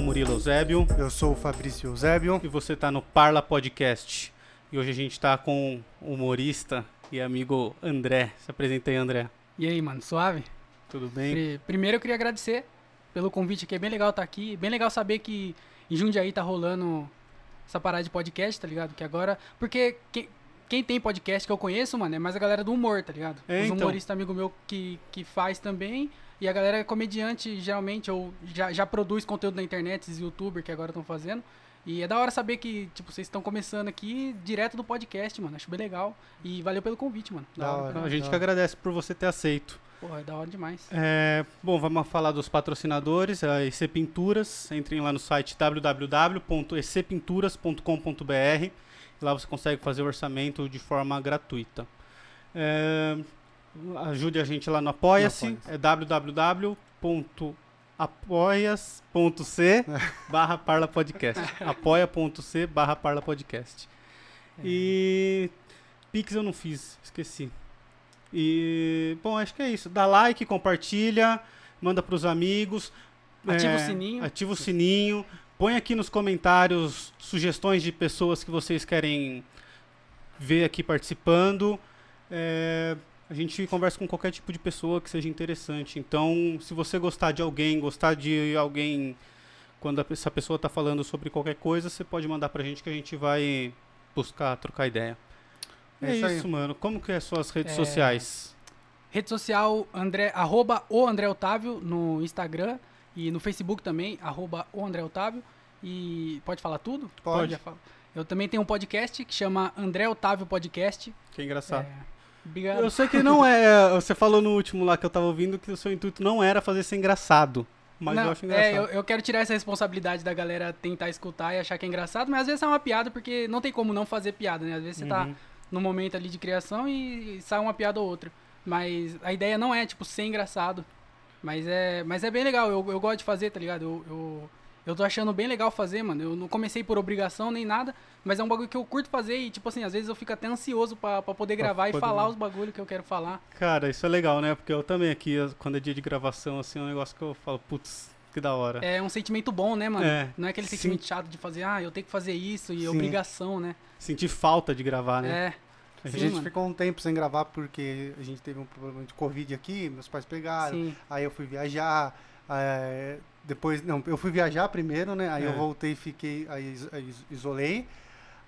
Sou o Murilo Eusébio Eu sou o Fabrício Eusébio. e você tá no Parla Podcast. E hoje a gente tá com o humorista e amigo André. Se apresenta aí, André. E aí, mano, suave? Tudo bem? Pri- Primeiro eu queria agradecer pelo convite aqui, é bem legal estar aqui. Bem legal saber que em Jundiaí tá rolando essa parada de podcast, tá ligado? Que agora. Porque quem, quem tem podcast que eu conheço, mano, é mais a galera do humor, tá ligado? É, Os então. humoristas amigo meu que, que faz também. E a galera é comediante, geralmente, ou já, já produz conteúdo na internet, esses youtubers que agora estão fazendo. E é da hora saber que, tipo, vocês estão começando aqui direto do podcast, mano. Acho bem legal. E valeu pelo convite, mano. Da hora. Então, a gente que agradece por você ter aceito. Porra, é da hora demais. É, bom, vamos falar dos patrocinadores, a EC Pinturas. Entrem lá no site www.ecpinturas.com.br. Lá você consegue fazer o orçamento de forma gratuita. É, ajude a gente lá no Apoia-se. No Apoia-se. É www.apoias.c barra Parla Podcast. apoia.c barra Parla Podcast. E Pix eu não fiz, esqueci. E, bom, acho que é isso. Dá like, compartilha, manda pros amigos. Ativa é, o sininho. Ativa o sininho. Põe aqui nos comentários sugestões de pessoas que vocês querem ver aqui participando. É, a gente conversa com qualquer tipo de pessoa que seja interessante. Então, se você gostar de alguém, gostar de alguém quando a- essa pessoa está falando sobre qualquer coisa, você pode mandar pra gente que a gente vai buscar, trocar ideia. É, É isso isso, mano. Como que é suas redes É, sociais? Rede social, André, arroba o André Otávio no Instagram e no Facebook também, arroba o André Otávio. E pode falar tudo? Pode. Falo. Eu também tenho um podcast que chama André Otávio Podcast. Que engraçado. É, obrigado. Eu sei que não é. Você falou no último lá que eu tava ouvindo que o seu intuito não era fazer ser engraçado. Mas Não, eu acho engraçado. é, eu, eu quero tirar essa responsabilidade da galera tentar escutar e achar que é engraçado, mas às vezes é uma piada porque não tem como não fazer piada, né? Às vezes você tá Uhum. no momento ali de criação e sai uma piada ou outra. Mas a ideia não é, tipo, ser engraçado. Mas é, mas é bem legal, eu, eu gosto de fazer, tá ligado? Eu, eu, eu tô achando bem legal fazer, mano. Eu não comecei por obrigação nem nada, mas é um bagulho que eu curto fazer e, tipo assim, às vezes eu fico até ansioso pra, pra poder Pra gravar e poder- falar os bagulhos que eu quero falar. Cara, isso é legal, né? Porque eu também aqui, quando é dia de gravação, assim, é um negócio que eu falo, putz, que da hora. É um sentimento bom, né, mano? É. Não é aquele Sim. sentimento chato de fazer, ah, eu tenho que fazer isso e Sim. obrigação, né? Sentir falta de gravar, né? É. A Sim, gente mano. ficou um tempo sem gravar porque a gente teve um problema de Covid aqui, meus pais pegaram, Sim. aí eu fui viajar, é, depois, não, eu fui viajar primeiro, né, aí É. eu voltei e fiquei, aí aí is- isolei,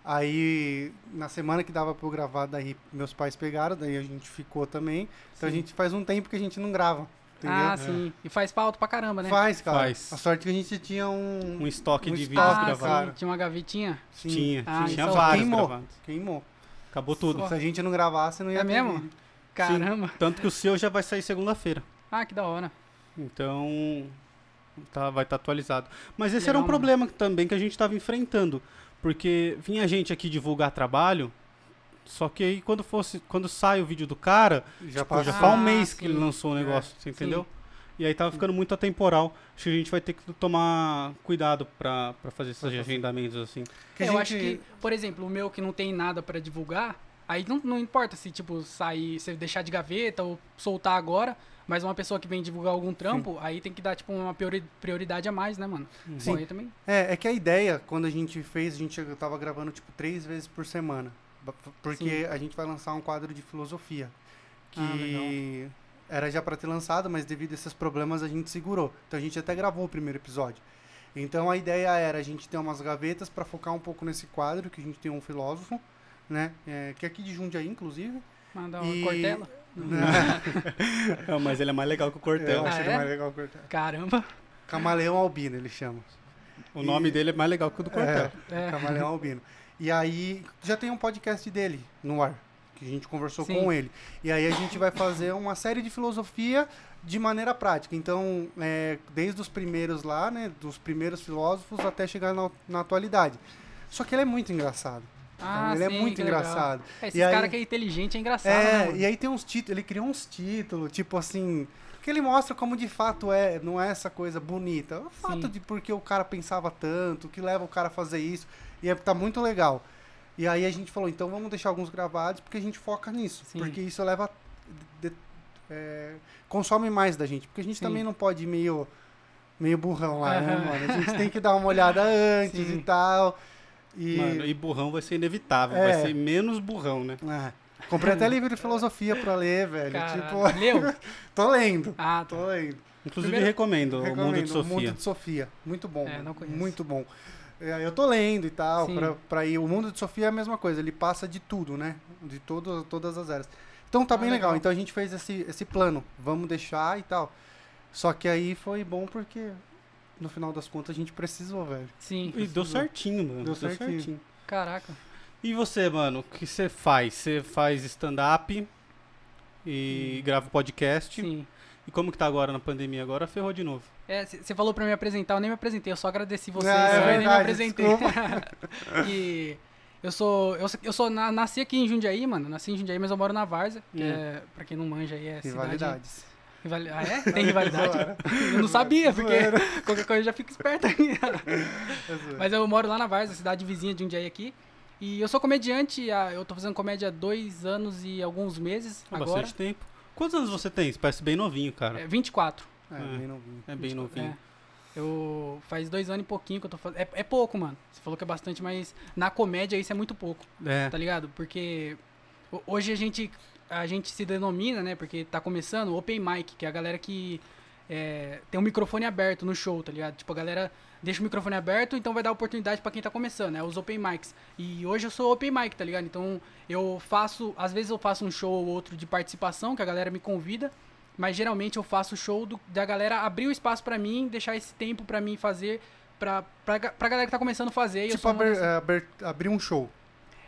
aí na semana que dava pra eu gravar, daí meus pais pegaram, daí a gente ficou também, então a Sim. gente faz um tempo que a gente não grava, entendeu? Ah, sim. E faz falta pra caramba, né? Faz, cara. Faz. A sorte é que a gente tinha um... Um estoque Um de vídeos ah, gravados. sim. Tinha uma gavetinha. Sim, Tinha, Ah, tinha então vários queimou. gravados. Queimou. Acabou tudo. Se a gente não gravasse, não ia É ter mesmo? vídeo. Caramba. Tanto que o seu já vai sair segunda-feira. Ah, que da hora. Então, tá, vai estar atualizado. Mas esse Legal, era um mano. problema também que a gente estava enfrentando. Porque vinha gente aqui divulgar trabalho, só que aí quando fosse quando sai o vídeo do cara, Já Pô, passa. já faz um Ah, mês que sim. ele lançou o É, negócio, você entendeu? sim. E aí tava ficando muito atemporal. Acho que a gente vai ter que tomar cuidado pra fazer esses fazer. agendamentos assim. Que É, eu gente- acho que, por exemplo, o meu que não tem nada pra divulgar, aí não, não importa se, tipo, sair, se deixar de gaveta ou soltar agora, mas uma pessoa que vem divulgar algum trampo, aí tem que dar, tipo, uma priori- prioridade a mais, né, mano? Sim. Bom, também. É, é que a ideia, quando a gente fez, a gente tava gravando tipo três vezes por semana. Porque a gente vai lançar um quadro de filosofia. Que Ah, era já para ter lançado, mas devido a esses problemas a gente segurou. Então a gente até gravou o primeiro episódio. Então a ideia era a gente ter umas gavetas para focar um pouco nesse quadro, que a gente tem um filósofo, né? é, que é aqui de Jundiaí, inclusive. Mandar uma E- cortela. É, mas ele é mais legal que o Eu Cortel. Ah, acho ele é? mais legal que o Cortella. Caramba. Camaleão Albino, ele chama. O nome dele é mais legal que o do Cortel. É. Camaleão Albino. E aí, já tem um podcast dele no ar, que a gente conversou Sim. com ele. E aí a gente vai fazer uma série de filosofia de maneira prática. Então, é, desde os primeiros lá, né, dos primeiros filósofos até chegar na, na atualidade. Só que ele é muito engraçado. Ah, ele sim, é muito engraçado. É, esses E aí- caras que é inteligente é engraçado, né, É, mano? e aí tem uns títulos, ele criou uns títulos, tipo assim, que ele mostra como de fato é, não é essa coisa bonita. É o fato Sim. de porque o cara pensava tanto, o que leva o cara a fazer isso. E é, tá muito legal. E aí a gente falou, então vamos deixar alguns gravados porque a gente foca nisso. Sim. Porque isso leva. de- é, consome mais da gente. Porque a gente Sim. também não pode ir meio meio burrão lá, né, mano? A gente tem que dar uma olhada antes Sim. e tal. E. Mano, e burrão vai ser inevitável, É. vai ser menos burrão, né? É. Comprei até livro de filosofia pra ler, velho. Caralho. Tipo, Leu? tô lendo. Ah, tá. Tô lendo. Inclusive Primeiro- recomendo, o Recomendo, Mundo de Sofia. O Mundo de Sofia. Muito bom. É, não conheço. Muito bom. É, Eu tô lendo e tal, Sim. pra, pra ir. O Mundo de Sofia é a mesma coisa, ele passa de tudo, né? De todo, todas as eras. Então tá Ah, bem legal. legal. Então a gente fez esse, esse plano. Vamos deixar e tal. Só que aí foi bom porque no final das contas a gente precisou, velho. Sim. E deu certinho, mano. Deu Deu, certinho. certinho. Caraca. E você, mano, o que você faz? Você faz stand-up e grava podcast. Sim. E como que tá agora na pandemia? Agora ferrou de novo. É, você falou pra me apresentar, eu nem me apresentei, eu só agradeci vocês, Ah, é eu nem me apresentei. e eu sou, eu, sou- eu sou na- nasci aqui em Jundiaí, mano, nasci em Jundiaí, mas eu moro na Várzea, que Hum. é, pra quem não manja aí, é cidade... Rivali- Ah, é? Tem rivalidade? Eu não sabia, porque qualquer coisa eu já fico esperto aqui. É. Mas eu moro lá na Várzea, cidade vizinha de Jundiaí aqui. E eu sou comediante, eu tô fazendo comédia há dois anos e alguns meses Há agora. bastante tempo. Quantos anos você tem? Você parece bem novinho, cara. É, 24. É, É. bem novinho. É, bem novinho. É. Eu faz dois anos e pouquinho que eu tô fazendo. É, é pouco, mano. Você falou que é bastante, mas na comédia isso é muito pouco, É. tá ligado? Porque ho- hoje a gente, a gente se denomina, né? Porque tá começando Open Mic, que é a galera que é, tem um microfone aberto no show, tá ligado? Tipo, a galera deixa o microfone aberto, então vai dar oportunidade pra quem tá começando, né? Os Open Mics. E hoje eu sou Open Mic, tá ligado? Então eu faço, às vezes eu faço um show ou outro de participação, que a galera me convida. Mas geralmente eu faço o show do- da galera abrir o espaço pra mim, deixar esse tempo pra mim fazer, pra, pra, pra galera que tá começando a fazer. e eu Tipo, dessas- é, aber- abrir um show.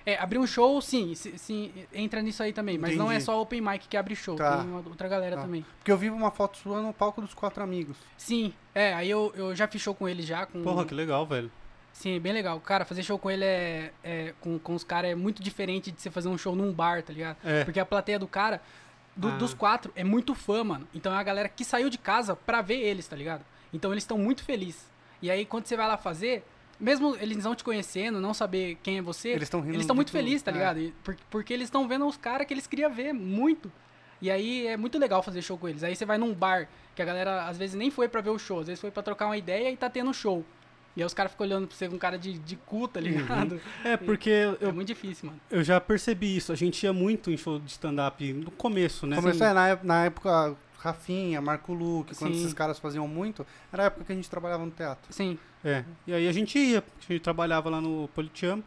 É, abrir um show, sim, sim, entra nisso aí também. Mas não é Entendi. só open mic que abre show, Tá. tem uma outra galera Tá. também. Porque eu vi uma foto sua no palco dos quatro amigos. Sim, é, aí eu, eu já fiz show com ele já. Com, Porra, que legal, velho. Sim, bem legal. Cara, fazer show com ele é, é com, com os caras é muito diferente de você fazer um show num bar, tá ligado? É. Porque a plateia do cara, do- Ah. dos quatro, é muito fã, mano. Então é a galera que saiu de casa pra ver eles, tá ligado? Então eles estão muito felizes. E aí quando você vai lá fazer, mesmo eles não te conhecendo, não saber quem é você, Eles estão rindo eles muito felizes, tá É. ligado? Por- porque eles estão vendo os caras que eles queriam ver muito. E aí é muito legal fazer show com eles. Aí você vai num bar, que a galera às vezes nem foi pra ver o show, às vezes foi pra trocar uma ideia e tá tendo show. E aí os caras ficam olhando pra você com cara de, de cu, tá ligado? É, porque É eu, muito difícil, mano. eu já percebi isso. A gente ia muito em show de stand-up no começo, né? Começou é, na, na época Rafinha, Marco Luque, quando Sim. esses caras faziam muito, era a época que a gente trabalhava no teatro. Sim, É. E aí a gente ia, a gente trabalhava lá no Politiamo.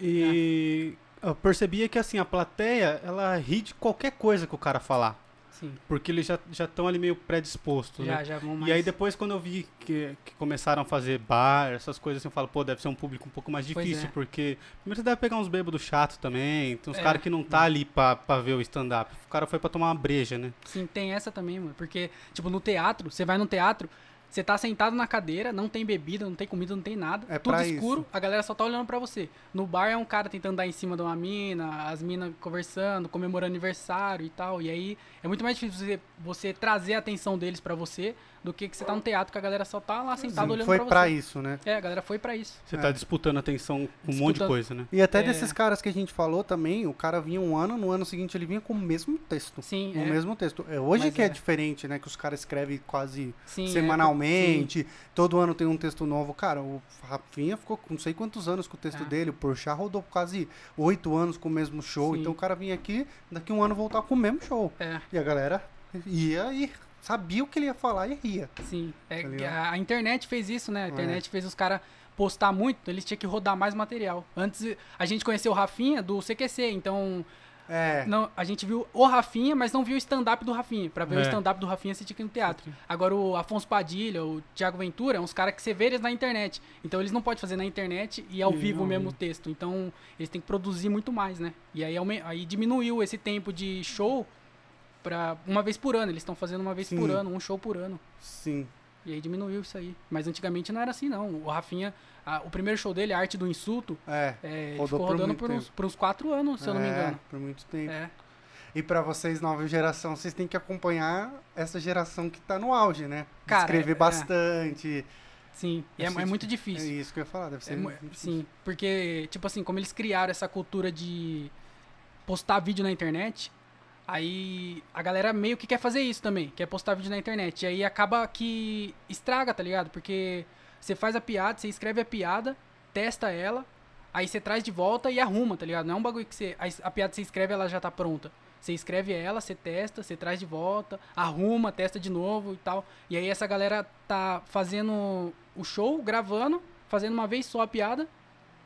E eu percebia que assim, a plateia, ela ri de qualquer coisa que o cara falar. Sim. Porque eles já estão ali meio predispostos, né? Já, já vão mais. E aí depois quando eu vi que, que começaram a fazer bar, essas coisas assim, eu falo, pô, deve ser um público um pouco mais difícil, é. porque primeiro você deve pegar uns bêbados chato também, tem uns É. caras que não tá ali pra, pra ver o stand-up. O cara foi pra tomar uma breja, né? Sim, tem essa também, mano. Porque, tipo, no teatro, você vai no teatro, você tá sentado na cadeira, não tem bebida, não tem comida, não tem nada. É tudo escuro, isso. a galera só tá olhando pra você. No bar é um cara tentando dar em cima de uma mina, as minas conversando, comemorando aniversário e tal. E aí é muito mais difícil você, você trazer a atenção deles pra você do que que você tá no teatro, que a galera só tá lá sentada Sim, olhando foi pra pra você. isso, né? É, a galera foi pra isso. Você É. tá disputando atenção com um monte de coisa, né? E até É. desses caras que a gente falou também, o cara vinha um ano, no ano seguinte ele vinha com o mesmo texto. Sim, O é. mesmo texto. É, hoje Mas que é. é. diferente, né? Que os caras escrevem quase Sim, é, semanalmente, todo ano tem um texto novo. Cara, o Rafinha ficou com não sei quantos anos com o texto Ah. dele, o Porchat rodou quase oito anos com o mesmo show. Sim. Então o cara vinha aqui, daqui um ano voltar com o mesmo show. É. E a galera ia e sabia o que ele ia falar e ria. Sim, é, Tá a, internet fez isso, né? A É. internet fez os caras postar muito, então eles tinham que rodar mais material. Antes a gente conheceu o Rafinha do CQC, então É. não, a gente viu o Rafinha, mas não viu o stand-up do Rafinha. Pra ver o É. stand-up do Rafinha, você tinha que ir no teatro. Agora o Afonso Padilha, o Thiago Ventura, são uns caras que você vê eles na internet. Então eles não podem fazer na internet e ao E vivo não, o mesmo né? texto. Então eles têm que produzir muito mais, né? E aí, aí diminuiu esse tempo de show pra uma vez por ano. Eles estão fazendo uma vez Sim. por ano, um show por ano. Sim. E aí diminuiu isso aí. Mas antigamente não era assim, não. O Rafinha, a- o primeiro show dele, a Arte do Insulto, É. é, Rodou ficou por rodando muito por uns, por uns quatro anos, se eu não me É, engano. Por muito tempo. É, E pra vocês, nova geração, vocês têm que acompanhar essa geração que tá no auge, né? Cara, Escrever é- bastante. sim. É, é muito É difícil. isso que eu ia falar, deve ser É mu- muito difícil. sim, porque, tipo assim, como eles criaram essa cultura de postar vídeo na internet, Aí a galera meio que quer fazer isso também, quer postar vídeo na internet. E aí acaba que estraga, tá ligado? Porque você faz a piada, você escreve a piada, testa ela, aí você traz de volta e arruma, tá ligado? Não é um bagulho que você. A, piada você escreve, ela já tá pronta. Você escreve ela, você testa, você traz de volta, arruma, testa de novo e tal. E aí essa galera tá fazendo o show, gravando, fazendo uma vez só a piada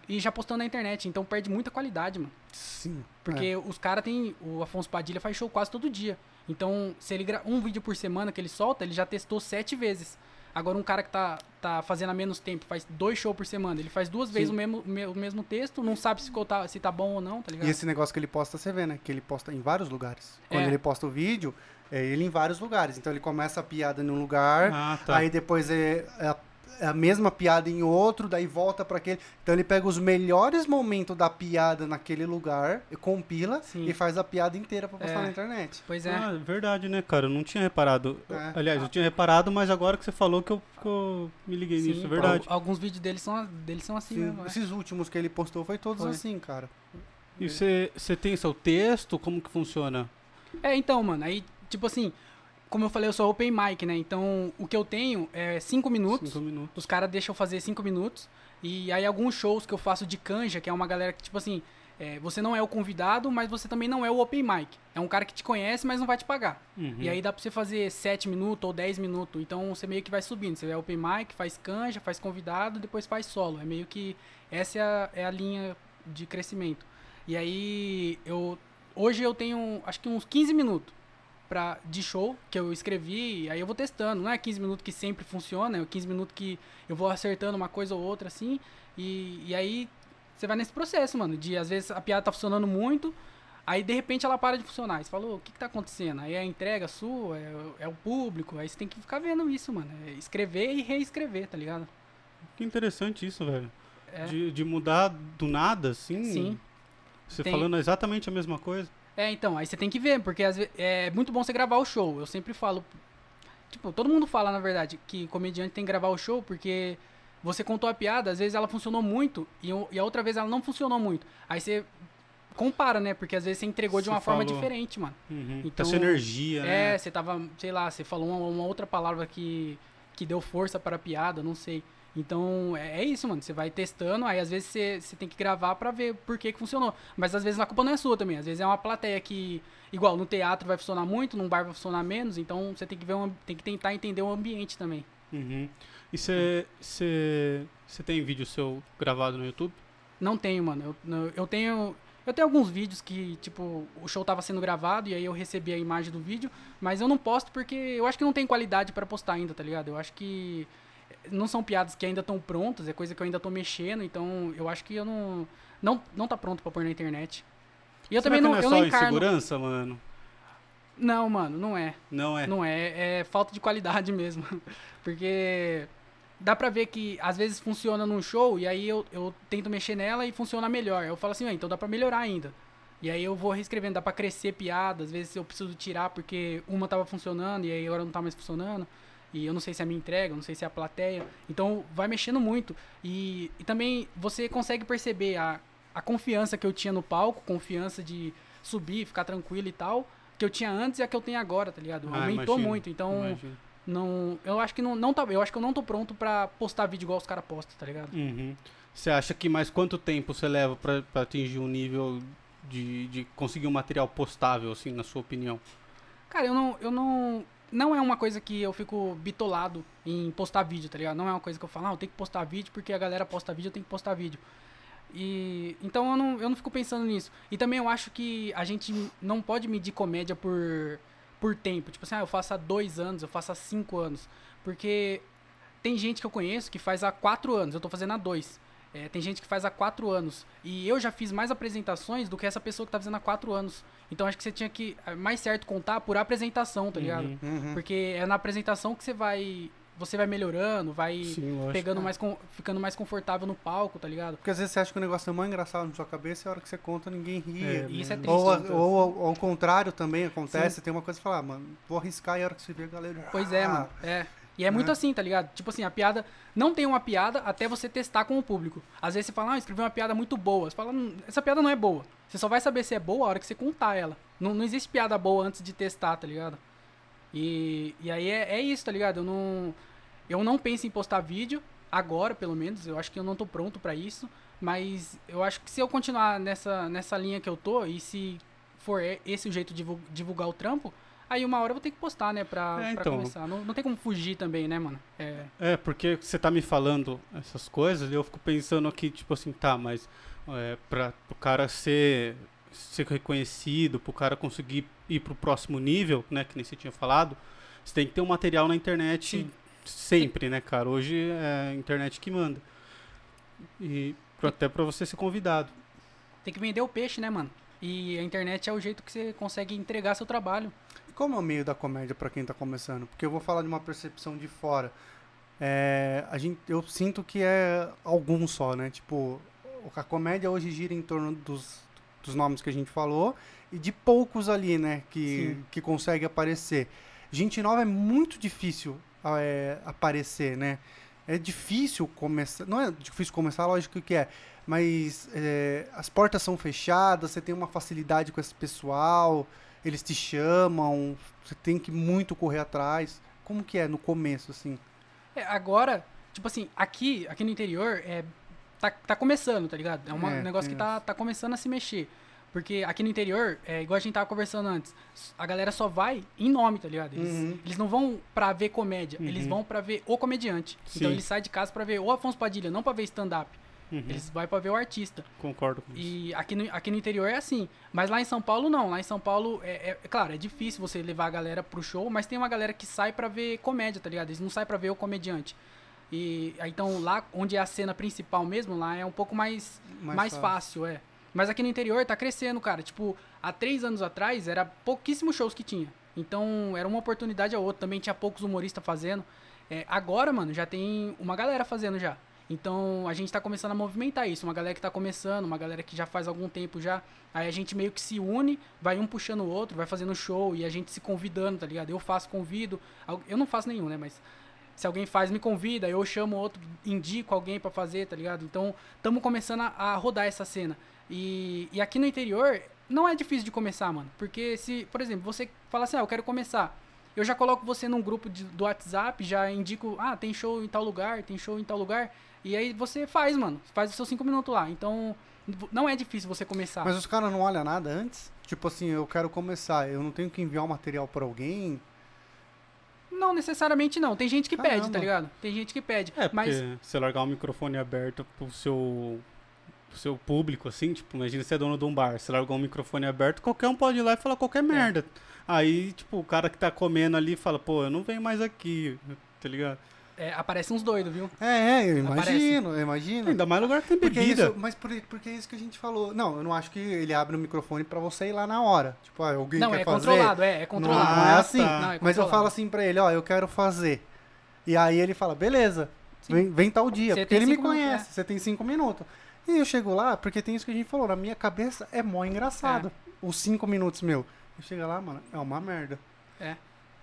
e já postando na internet. Então perde muita qualidade, mano. Sim. Porque os caras tem. O Afonso Padilha faz show quase todo dia. Então, se ele gra... um vídeo por semana que ele solta, ele já testou sete vezes. Agora, um cara que tá, tá fazendo há menos tempo, faz dois shows por semana, ele faz duas Sim. vezes o mesmo, me- o mesmo texto, não sabe se, tá, se tá bom ou não, tá ligado? E esse negócio que ele posta, você vê, né? Que ele posta em vários lugares. Quando É. ele posta o vídeo, é ele em vários lugares. Então ele começa a piada num lugar, Ah, tá. aí depois é, é a, mesma piada em outro, daí volta pra aquele. Então ele pega os melhores momentos da piada naquele lugar, e compila Sim. e faz a piada inteira pra postar É. na internet. Pois é. Ah, é verdade, né, cara? Eu não tinha reparado. É. Aliás, eu tinha reparado, mas agora que você falou que eu, que eu me liguei Sim, nisso, é verdade. al- Alguns vídeos dele são, deles são assim Sim, mesmo. é. Esses últimos que ele postou foi todos Foi. assim, cara. E você você tem seu texto? Como que funciona? É, então, mano, aí, tipo assim, como eu falei, eu sou open mic, né? Então, o que eu tenho é cinco minutos. Cinco minutos. Os caras deixam eu fazer cinco minutos. E aí, alguns shows que eu faço de canja, que é uma galera que, tipo assim, é, você não é o convidado, mas você também não é o open mic. É um cara que te conhece, mas não vai te pagar. Uhum. E aí dá pra você fazer 7 minutos ou 10 minutos. Então você meio que vai subindo. Você é open mic, faz canja, faz convidado, depois faz solo. É meio que essa é a, é a linha de crescimento. E aí eu hoje eu tenho acho que uns 15 minutos pra, de show que eu escrevi, aí eu vou testando. Não é 15 minutos que sempre funciona, é 15 minutos que eu vou acertando uma coisa ou outra assim. E, e aí você vai nesse processo, mano, de às vezes a piada tá funcionando muito, Aí de repente ela para de funcionar. Você falou, o que, que tá acontecendo? Aí é a entrega sua, é, é o público. Aí você tem que ficar vendo isso, mano. É escrever e reescrever, tá ligado? Que interessante isso, velho. É. De, de mudar do nada, assim. Sim. Você Tem- falando exatamente a mesma coisa. É, então, aí você tem que ver, porque às ve- é muito bom você gravar o show. Eu sempre falo. Tipo, todo mundo fala, na verdade, que comediante tem que gravar o show porque você contou a piada, às vezes ela funcionou muito e, e a outra vez ela não funcionou muito. Aí você compara, né? Porque às vezes você entregou de Você uma forma falou. diferente, mano. Uhum. Então, Essa energia, né? É, você tava, sei lá, você falou uma, uma outra palavra que, que deu força para a piada, não sei. Então, é, é isso, mano. Você vai testando, aí às vezes você, você tem que gravar pra ver por que, que funcionou. Mas às vezes a culpa não é sua também. Às vezes é uma plateia que, igual, no teatro vai funcionar muito, num bar vai funcionar menos. Então você tem que ver um, tem que tentar entender o ambiente também. Uhum. E você tem vídeo seu gravado no YouTube? Não tenho, mano. Eu, eu tenho. Eu tenho alguns vídeos que, tipo, o show tava sendo gravado e aí eu recebi a imagem do vídeo, mas eu não posto porque eu acho que não tem qualidade pra postar ainda, tá ligado? Eu acho que não são piadas que ainda estão prontas, é coisa que eu ainda tô mexendo, então eu acho que eu não não, não tá pronto pra pôr na internet. E eu Será também não, não é eu só não encarno. insegurança, mano? Não, mano, não é. Não é? Não é, é falta de qualidade mesmo. Porque dá pra ver que às vezes funciona num show e aí eu, eu tento mexer nela e funciona melhor. Eu falo assim, "Ah, então dá pra melhorar ainda. E aí eu vou reescrevendo, dá pra crescer piada, às vezes eu preciso tirar porque uma tava funcionando e aí agora não tá mais funcionando. E eu não sei se é a minha entrega, eu não sei se é a plateia. Então vai mexendo muito. E, e também você consegue perceber a, a confiança que eu tinha no palco, confiança de subir, ficar tranquilo e tal, que eu tinha antes e a que eu tenho agora, tá ligado? Ah, Aumentou imagino, muito. Então, Imagino. não, eu acho que não, não tá, eu acho que eu não tô pronto pra postar vídeo igual os caras postam, tá ligado? Uhum. Você acha que mais quanto tempo você leva pra, pra atingir um nível de, de conseguir um material postável, assim, na sua opinião? Cara, eu não, eu não, não é uma coisa que eu fico bitolado em postar vídeo, tá ligado? Não é uma coisa que eu falo, ah, eu tenho que postar vídeo porque a galera posta vídeo, eu tenho que postar vídeo. E então eu não, eu não fico pensando nisso. E também eu acho que a gente não pode medir comédia por por tempo. Tipo assim, ah, eu faço há dois anos, eu faço há cinco anos. Porque tem gente que eu conheço que faz há quatro anos, eu tô fazendo há dois. É, tem gente que faz há quatro anos. E eu já fiz mais apresentações do que essa pessoa que tá fazendo há quatro anos. Então acho que você tinha que, é mais certo, contar por apresentação, tá ligado? Uhum. Uhum. Porque é na apresentação que você vai. Você vai melhorando, vai Sim, lógico. pegando mais. com- ficando mais confortável no palco, tá ligado? Porque às vezes você acha que o negócio é muito engraçado na sua cabeça e a hora que você conta ninguém ri. É, E isso é né? triste. Ou, né? ou, ou ao contrário também acontece, tem uma coisa que fala, ah, mano, vou arriscar e a hora que você vê a galera. Pois é, ah, mano. É. E é muito Né? assim, tá ligado? Tipo assim, a piada. Não tem uma piada até você testar com o público. Às vezes você fala, ah, escrevi uma piada muito boa. Você fala, "Hum, essa piada não é boa. Você só vai saber se é boa a hora que você contar ela. Não, não existe piada boa antes de testar, tá ligado? E, e aí é, é isso, tá ligado? Eu não, eu não penso em postar vídeo, agora pelo menos. Eu acho que eu não tô pronto pra isso. Mas eu acho que se eu continuar nessa, nessa linha que eu tô, e se for esse o jeito de divul- divulgar o trampo, aí uma hora eu vou ter que postar, né? Pra, É, pra então. começar. Não, não tem como fugir também, né, mano? É, É, porque você tá me falando essas coisas e eu fico pensando aqui, tipo assim, tá, mas é, pra o cara ser, ser reconhecido, pro cara conseguir ir pro próximo nível, né, que nem você tinha falado, você tem que ter um material na internet Sim. sempre, né, cara? Hoje é a internet que manda. E pra- até pra você ser convidado. tem que vender o peixe, né, mano? E a internet é o jeito que você consegue entregar seu trabalho. Como é o meio da comédia pra quem tá começando? Porque eu vou falar de uma percepção de fora. É, a gente, eu sinto que é algum só, né? Tipo, a comédia hoje gira em torno dos, dos nomes que a gente falou e de poucos ali, né? Que, Sim. que consegue aparecer. Gente nova é muito difícil é, aparecer, né? É difícil começar. Não é difícil começar, lógico que é. Mas é, as portas são fechadas, você tem uma facilidade com esse pessoal, eles te chamam, você tem que muito correr atrás. Como que é no começo, assim? É, agora, tipo assim, aqui, aqui no interior, é, tá, tá começando, tá ligado? É uma- É, um negócio que tá, essa. tá começando a se mexer. Porque aqui no interior, é igual a gente tava conversando antes, a galera só vai em nome, tá ligado? Eles, Uhum. eles não vão pra ver comédia, Uhum. eles vão pra ver o comediante. Sim. Então eles saem de casa pra ver o Afonso Padilha, não pra ver stand-up. Uhum, Eles vão pra ver o artista. Concordo com isso. E aqui no, aqui no interior é assim. Mas lá em São Paulo, não. Lá em São Paulo, é, é- é claro, é difícil você levar a galera pro show, mas tem uma galera que sai pra ver comédia, tá ligado? Eles não saem pra ver o comediante. E então lá onde é a cena principal mesmo, lá é um pouco mais, Mais mais, fácil. fácil. é. Mas aqui no interior tá crescendo, cara. Tipo, há três anos atrás era pouquíssimos shows que tinha. Então era uma oportunidade a outra. Também tinha poucos humoristas fazendo. É, agora, mano, já tem uma galera fazendo já. Então a gente tá começando a movimentar isso. Uma galera que tá começando, uma galera que já faz algum tempo já. Aí a gente meio que se une, vai um puxando o outro, vai fazendo show e a gente se convidando, tá ligado? Eu faço convido. Eu não faço nenhum, né? Mas se alguém faz, me convida, eu chamo outro, indico alguém pra fazer, tá ligado? Então estamos começando a, a rodar essa cena. E, e aqui no interior não é difícil de começar, mano. Porque se, por exemplo, você fala assim, ah, eu quero começar. Eu já coloco você num grupo de- do WhatsApp, já indico, ah, tem show em tal lugar, tem show em tal lugar. E aí você faz, mano. Faz os seus cinco minutos lá. Então, não é difícil você começar. Mas os caras não olham nada antes? Tipo assim, eu quero começar, eu não tenho que enviar o material pra alguém? Não necessariamente não. Tem gente que pede, Caramba. tá ligado? Tem gente que pede. É, porque mas você largar um microfone aberto pro seu, pro seu público, assim, tipo, imagina você é dono de um bar, você largou um microfone aberto, qualquer um pode ir lá e falar É. qualquer merda. Aí, tipo, o cara que tá comendo ali fala, pô, eu não venho mais aqui, tá ligado? é, aparece uns doidos, viu? É, é, eu imagino, eu imagino. Ainda mais lugar que tem Porque bebida. isso, mas por, porque é isso que a gente falou. Não, eu não acho que ele abre o microfone pra você ir lá na hora. Tipo, ah, alguém Não, quer é fazer? controlado, é, é Não, controlado. não é Ah, assim. tá. Não, é mas eu controlado. falo assim pra ele, ó, eu quero fazer. E aí ele fala, beleza, vem, vem tal dia. Você porque ele me cinco minutos, conhece, você tem cinco minutos. E eu chego lá, porque tem isso que a gente falou, na minha cabeça é mó engraçado. Os cinco minutos meu. Eu chego lá, mano, é uma merda.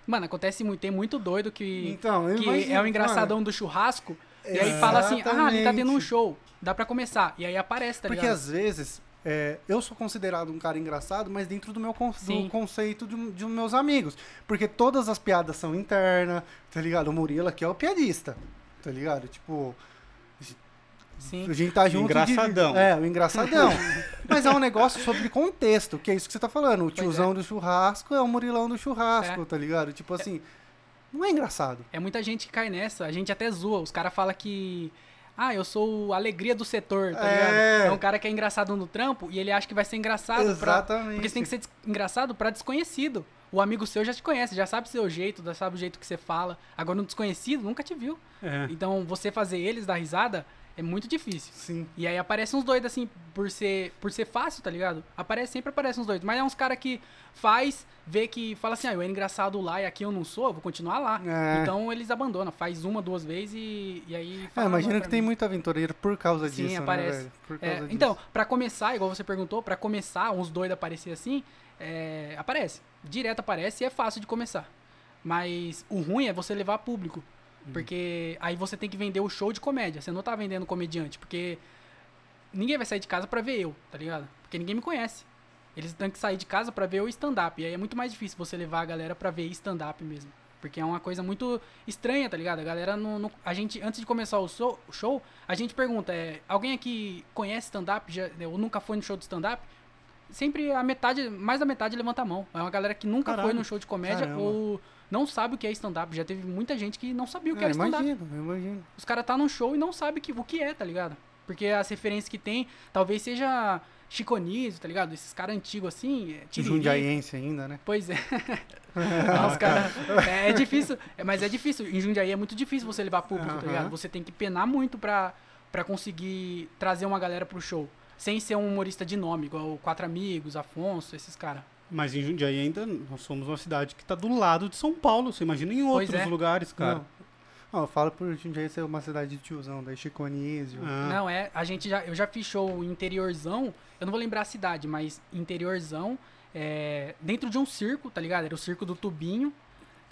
Mano, acontece muito. Tem muito doido que, Então, que imagino, é o engraçadão do churrasco. E aí fala assim, ah, ali tá tendo um show. Dá pra começar. E aí aparece, tá Porque ligado? às vezes é, eu sou considerado um cara engraçado, mas dentro do meu con- do Sim. conceito de, de meus amigos. Porque todas as piadas são internas, tá ligado? O Murilo aqui é o piadista, tá ligado? Tipo, Sim. a gente tá junto. de- engraçadão. é, o engraçadão. mas é um negócio sobre contexto, que é isso que você tá falando. O tiozão do churrasco é o Murilão do churrasco, É. tá ligado? Tipo assim, não é engraçado. É muita gente que cai nessa. A gente até zoa. Os caras falam que. Ah, eu sou a alegria do setor, tá É. ligado? É um cara que é engraçado no trampo e ele acha que vai ser engraçado pra. Exatamente. Porque você tem que ser des- engraçado pra desconhecido. O amigo seu já te conhece, já sabe seu jeito, já sabe o jeito que você fala. Agora, um desconhecido nunca te viu. É. Então, você fazer eles dar risada é muito difícil. Sim. E aí aparecem uns doidos assim, por ser, por ser fácil, tá ligado? Aparece, sempre aparecem uns doidos. Mas é uns caras que faz, vê que fala assim, ah, eu era engraçado lá e aqui eu não sou, eu vou continuar lá. É. Então eles abandonam, faz uma, duas vezes e, e aí. É, fala, imagino "Não, que pra tem mim". muito aventureiro por causa Sim, disso, aparece. né, velho? Por É, causa disso. então, pra começar, igual você perguntou, pra começar, uns doidos aparecer assim, é, aparece. Direto aparece e é fácil de começar. Mas o ruim é você levar público. Porque aí você tem que vender o show de comédia. Você não tá vendendo comediante, porque ninguém vai sair de casa pra ver eu, tá ligado? Porque ninguém me conhece. Eles têm que sair de casa pra ver o stand-up. E aí é muito mais difícil você levar a galera pra ver stand-up mesmo. Porque é uma coisa muito estranha, tá ligado? A galera não. não- a gente, antes de começar o show, o show, a gente pergunta: é, alguém aqui conhece stand-up? Já- Ou nunca foi no show de stand-up? Sempre a metade, mais da metade levanta a mão. É uma galera que nunca foi no show de comédia Caramba. ou não sabe o que é stand-up. Já teve muita gente que não sabia o que É, era stand-up. imagino, eu imagino. Os caras tá num show e não sabe que, o que é, tá ligado? Porque as referências que tem, talvez seja Chico Anísio, tá ligado? Esses caras antigos assim, é. Jundiaiense ainda, né? Pois é. Os cara, é, é difícil, é, mas é difícil. Em Jundiaí é muito difícil você levar público, tá Aham. ligado? Você tem que penar muito pra, pra conseguir trazer uma galera pro show. Sem ser um humorista de nome, igual o Quatro Amigos, Afonso, esses caras. Mas em Jundiaí ainda, nós somos uma cidade que tá do lado de São Paulo. Você imagina em Pois outros é. lugares, cara. Não. Ó, eu falo por Jundiaí ser uma cidade de tiozão, daí Chico Anísio. Ah. Não, é, a gente já, eu já fiz show interiorzão, eu não vou lembrar a cidade, mas interiorzão, é, dentro de um circo, tá ligado? Era o circo do Tubinho.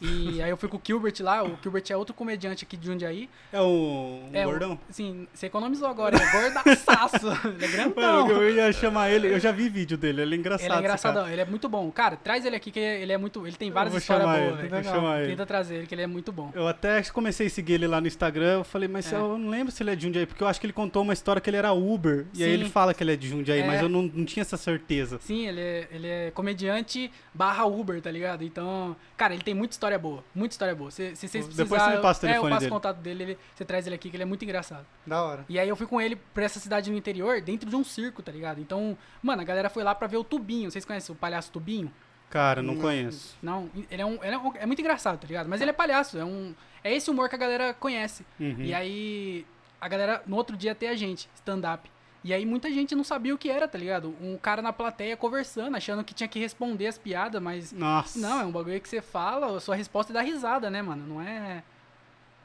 E aí eu fui com o Gilbert lá, o Gilbert é outro comediante aqui de Jundiaí. É o, o É, gordão? Assim, você economizou agora, é gordaçaço, ele é grandão. Mano, eu ia chamar ele, eu já vi vídeo dele, ele é engraçado. Ele é engraçadão, ele é muito bom. Cara, traz ele aqui que ele é muito. Ele tem várias histórias boas, ele, velho. vou chamar ele. Tenta trazer ele, que ele é muito bom. Eu até comecei a seguir ele lá no Instagram, eu falei, mas É. eu não lembro se ele é de Jundiaí, porque eu acho que ele contou uma história que ele era Uber, e aí Sim. ele fala que ele é de Jundiaí, É. mas eu não, não tinha essa certeza. Sim, ele é, ele é comediante barra Uber, tá ligado? Então, cara, ele tem muita história boa. Muita história boa. Se, se vocês Depois você me passa o É, eu telefone passo dele. o contato dele, ele- você traz ele aqui, que ele é muito engraçado. Da hora. E aí eu fui com ele pra essa cidade no interior, dentro de um circo, tá ligado? Então, mano, a galera foi lá pra ver o Tubinho. Vocês conhecem o palhaço Tubinho? Cara, não Não. conheço. Não, ele é, um, ele é, um- é muito engraçado, tá ligado? Mas ele é palhaço, é um. É esse humor que a galera conhece. Uhum. E aí, a galera, no outro dia, tem a gente, stand-up. E aí, muita gente não sabia o que era, tá ligado? Um cara na plateia conversando, achando que tinha que responder as piadas, mas. Nossa. Não, é um bagulho que você fala, a sua resposta é dar risada, né, mano? Não é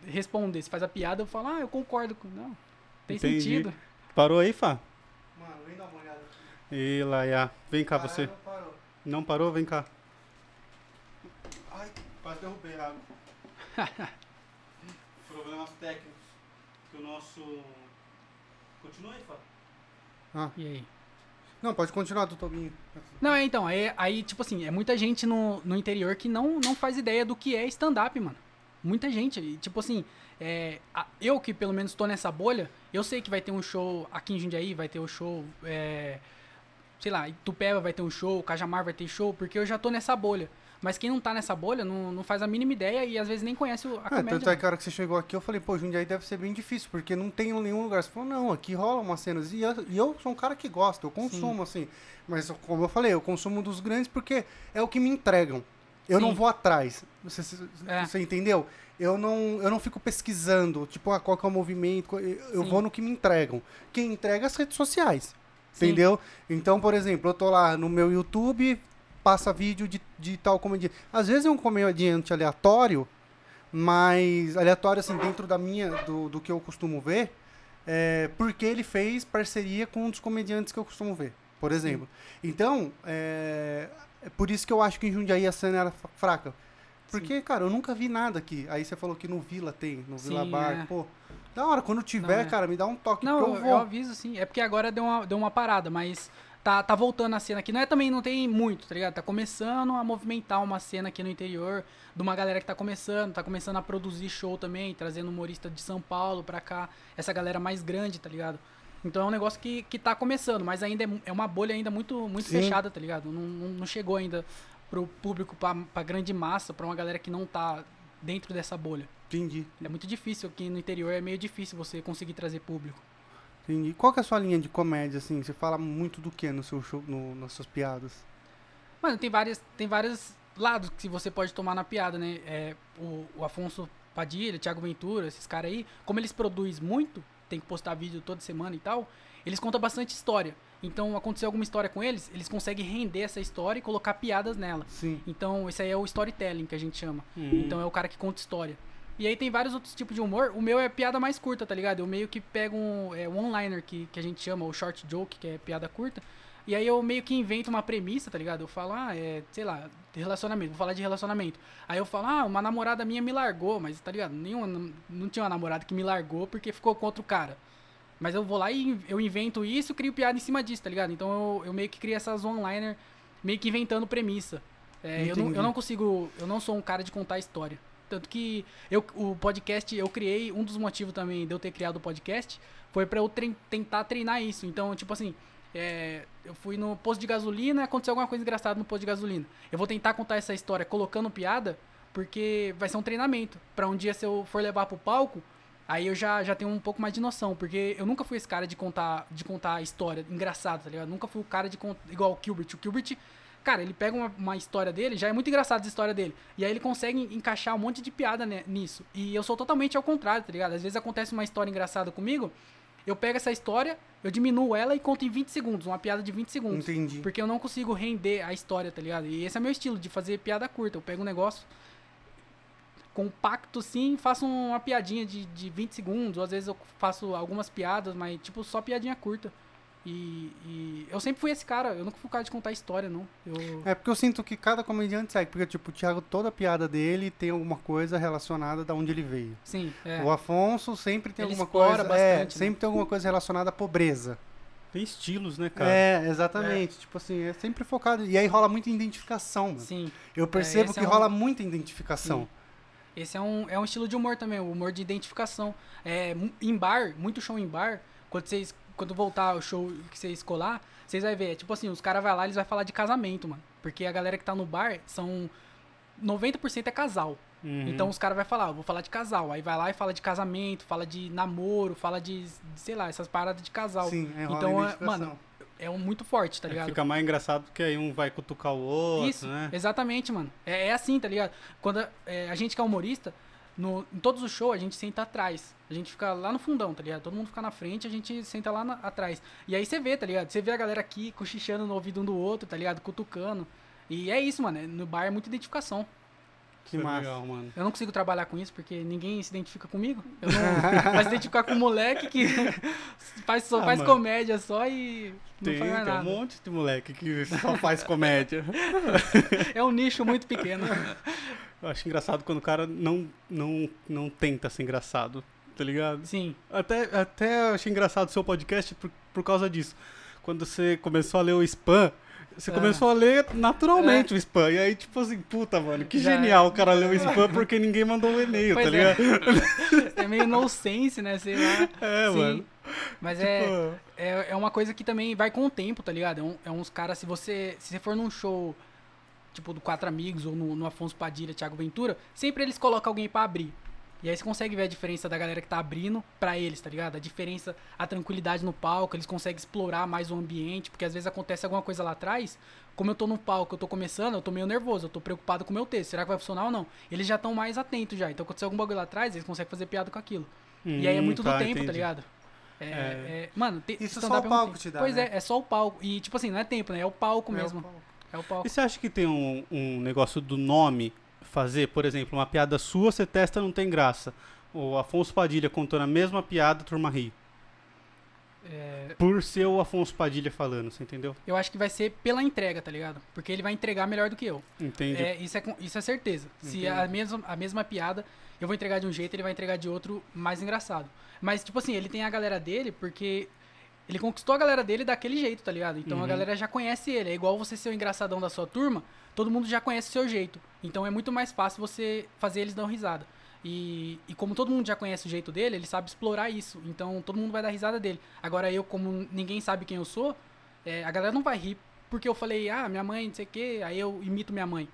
responder. Você faz a piada, eu falo, ah, eu concordo com. Não. Tem Entendi. sentido. Parou aí, Fá? Mano, vem dar uma olhada aqui. E Laia, vem cá você. Parou, parou. Não parou? Vem cá. Ai, quase derrubei a água. Problemas técnicos. Que o nosso. Continua aí, Fá. E aí? Não, pode continuar do Tobinho. Não, é então, aí, aí, tipo assim, é muita gente no, no interior que não, não faz ideia do que é stand-up, mano. Muita gente. E, tipo assim, é, a- eu que pelo menos tô nessa bolha, eu sei que vai ter um show aqui em Jundiaí, vai ter o show. É, sei lá, Itupeva vai ter um show, Cajamar vai ter show, porque eu já tô nessa bolha. Mas quem não tá nessa bolha não, não faz a mínima ideia e às vezes nem conhece o- a É, comédia. tanto é que a hora que você chegou aqui, eu falei, pô, Jundiaí deve ser bem difícil, porque não tem nenhum lugar. Você falou, não, aqui rola umas cenas. E eu, e eu sou um cara que gosta, eu consumo, assim. Mas, como eu falei, eu consumo dos grandes porque é o que me entregam. Eu não Sim. vou atrás. Você, É. você entendeu? Eu não, eu não fico pesquisando, tipo, ah, qual que é o movimento. eu Sim. vou no que me entregam. Quem entrega é as redes sociais. Sim. Entendeu? Então, por exemplo, eu tô lá no meu YouTube, passa vídeo de, de tal comediante. Às vezes é um comediante aleatório, mas aleatório assim, dentro da minha, do, do que eu costumo ver, é, porque ele fez parceria com um dos comediantes que eu costumo ver, por exemplo. Então, é, é por isso que eu acho que em Jundiaí a cena era fraca. Porque, cara, eu nunca vi nada aqui. Aí você falou que no Vila tem, no Vila Sim, Bar. é. Pô, da hora, quando tiver, Não, é. cara, me dá um toque. Não, eu, eu aviso sim. É porque agora deu uma, deu uma parada, mas tá, tá voltando a cena aqui. Não é também, não tem muito, tá ligado? Tá começando a movimentar uma cena aqui no interior de uma galera que tá começando, tá começando a produzir show também, trazendo humorista de São Paulo pra cá, essa galera mais grande, tá ligado? Então é um negócio que, que tá começando, mas ainda é, é uma bolha ainda muito, muito Sim. fechada, tá ligado? Não, não, não chegou ainda pro público, pra, pra grande massa, pra uma galera que não tá dentro dessa bolha. Entendi, É muito difícil aqui no interior, é meio difícil você conseguir trazer público. Entendi. Qual que é a sua linha de comédia, assim? Você fala muito do que no seu show, no, nas suas piadas? Mano, tem várias, tem vários lados que você pode tomar na piada, né? É, o, o Afonso Padilha, Thiago Ventura, esses caras aí, como eles produzem muito, tem que postar vídeo toda semana e tal, eles contam bastante história. Então, aconteceu alguma história com eles, eles conseguem render essa história e colocar piadas nela. Sim. Então, esse aí é o storytelling que a gente chama. Hum. Então, é o cara que conta história. E aí tem vários outros tipos de humor. O meu é piada mais curta, tá ligado? Eu meio que pego um, é, um one-liner que, que a gente chama, o short joke, que é piada curta. E aí eu meio que invento uma premissa, tá ligado? Eu falo, ah, é, sei lá, relacionamento, vou falar de relacionamento. Aí eu falo, ah, uma namorada minha me largou, mas tá ligado? Nenhuma, não tinha uma namorada que me largou porque ficou com outro cara. Mas eu vou lá e eu invento isso, crio piada em cima disso, tá ligado? Então eu, eu meio que crio essas one-liner, meio que inventando premissa. É, eu, não, eu não consigo, eu não sou um cara de contar história. Tanto que eu, o podcast, eu criei, um dos motivos também de eu ter criado o podcast foi pra eu tentar treinar isso. Então, tipo assim, é, eu fui no posto de gasolina, aconteceu alguma coisa engraçada no posto de gasolina. Eu vou tentar contar essa história colocando piada, porque vai ser um treinamento. para um dia, se eu for levar pro palco, aí eu já, já tenho um pouco mais de noção. Porque eu nunca fui esse cara de contar, de contar história engraçada, tá ligado? nunca fui o cara de contar. Igual o Gilbert. O Gilbert, cara, ele pega uma, uma história dele, já é muito engraçado a história dele. E aí ele consegue encaixar um monte de piada nisso. E eu sou totalmente ao contrário, tá ligado? Às vezes acontece uma história engraçada comigo. Eu pego essa história, eu diminuo ela e conto em 20 segundos, uma piada de 20 segundos. Entendi. Porque eu não consigo render a história, tá ligado? E esse é meu estilo, de fazer piada curta. Eu pego um negócio compacto, sim, faço uma piadinha de, de 20 segundos, ou às vezes eu faço algumas piadas, mas tipo, só piadinha curta. E, e, eu sempre fui esse cara, eu nunca fui o cara de contar história, não. Eu... É porque eu sinto que cada comediante segue, porque tipo, o Thiago, toda piada dele tem alguma coisa relacionada da onde ele veio. Sim, é. O Afonso sempre tem Ele alguma coisa. bastante, é, né? sempre tem alguma coisa relacionada à pobreza. Tem estilos, né, cara? É, exatamente. Tipo assim, é sempre focado. E aí rola muita identificação, mano. Sim. Eu percebo esse que é um- rola muita identificação. Esse é um, é um estilo de humor também, o humor de identificação. É, em bar, muito show em bar, quando vocês. Quando voltar o show que vocês colar, vocês vão ver. é Tipo assim, os caras vão lá eles vão falar de casamento, mano. Porque a galera que tá no bar são. 90% é casal. Uhum. Então os caras vão falar, "Ah, vou falar de casal. Aí vai lá e fala de casamento, fala de namoro, fala de, de, sei lá, essas paradas de casal. Sim, é Então, é- mano, É um muito forte, tá É, ligado? Fica mais engraçado porque aí um vai cutucar o outro, Isso, né? exatamente, mano. É, é assim, tá ligado? Quando é, a gente que é humorista, no, em todos os shows a gente senta atrás. A gente fica lá no fundão, tá ligado? Todo mundo fica na frente, a gente senta lá na- atrás. E aí você vê, tá ligado? Você vê a galera aqui cochichando no ouvido um do outro, tá ligado? Cutucando. E é isso, mano. No bar é muita identificação. Que Isso é massa. legal, mano. Eu não consigo trabalhar com isso porque ninguém se identifica comigo. Eu não vai se identificar com um moleque que faz, só Ah, faz mano. comédia só e não Tem, faz mais tem um nada. monte de moleque que só faz comédia. É um nicho muito pequeno. Eu acho engraçado quando o cara não, não, não tenta ser engraçado, tá ligado? Sim. Até, até eu achei engraçado o seu podcast por, por causa disso. Quando você começou a ler o spam, você Ah. começou a ler naturalmente o spam. E aí, tipo assim, puta, mano, que Já- genial o cara ler o spam porque ninguém mandou um e-mail, Pois tá é. ligado? É meio nonsense, né? Sei lá. É, Sim. mano. Mas é, Tipo, é, é uma coisa que também vai com o tempo, tá ligado? É, um- é uns caras, se você. Se você for num show, tipo, do Quatro Amigos ou no, no Afonso Padilha, Thiago Ventura, sempre eles colocam alguém pra abrir. E aí você consegue ver a diferença da galera que tá abrindo pra eles, tá ligado? A diferença, a tranquilidade no palco, eles conseguem explorar mais o ambiente, porque às vezes acontece alguma coisa lá atrás. Como eu tô no palco, eu tô começando, eu tô meio nervoso, eu tô preocupado com o meu texto. Será que vai funcionar ou não? Eles já estão mais atentos já. Então, aconteceu algum bagulho lá atrás, eles conseguem fazer piada com aquilo. e aí é hum, muito do tá, tempo, tá entendi. ligado? É, É. é- mano, te, Isso só o é muito palco te dá, Pois né? é, é só o palco. E, tipo assim, não é tempo, né? É o palco mesmo. É o palco. E você acha que tem um, um negócio do nome fazer? Por exemplo, uma piada sua, você testa, não tem graça. O Afonso Padilha contando a mesma piada, a turma ri. É, Por ser o Afonso Padilha falando, você entendeu? eu acho que vai ser pela entrega, tá ligado? Porque ele vai entregar melhor do que eu. Entende? É, isso, é, isso é certeza. Se Entendi. a mesma, a mesma piada eu vou entregar de um jeito, ele vai entregar de outro mais engraçado. Mas, tipo assim, ele tem a galera dele porque ele conquistou a galera dele daquele jeito, tá ligado? Então a Uhum. galera já conhece ele. É igual você ser o engraçadão da sua turma, todo mundo já conhece o seu jeito. Então é muito mais fácil você fazer eles dar risada. E, e como todo mundo já conhece o jeito dele, ele sabe explorar isso. Então todo mundo vai dar risada dele. Agora eu, como ninguém sabe quem eu sou, é, a galera não vai rir porque eu falei, ah, minha mãe, não sei o quê, aí eu imito minha mãe.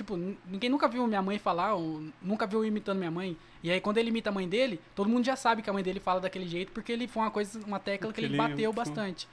Tipo, ninguém nunca viu minha mãe falar, ou nunca viu eu imitando minha mãe. E aí quando ele imita a mãe dele, todo mundo já sabe que a mãe dele fala daquele jeito, porque ele foi uma coisa, uma tecla que ele bateu bastante.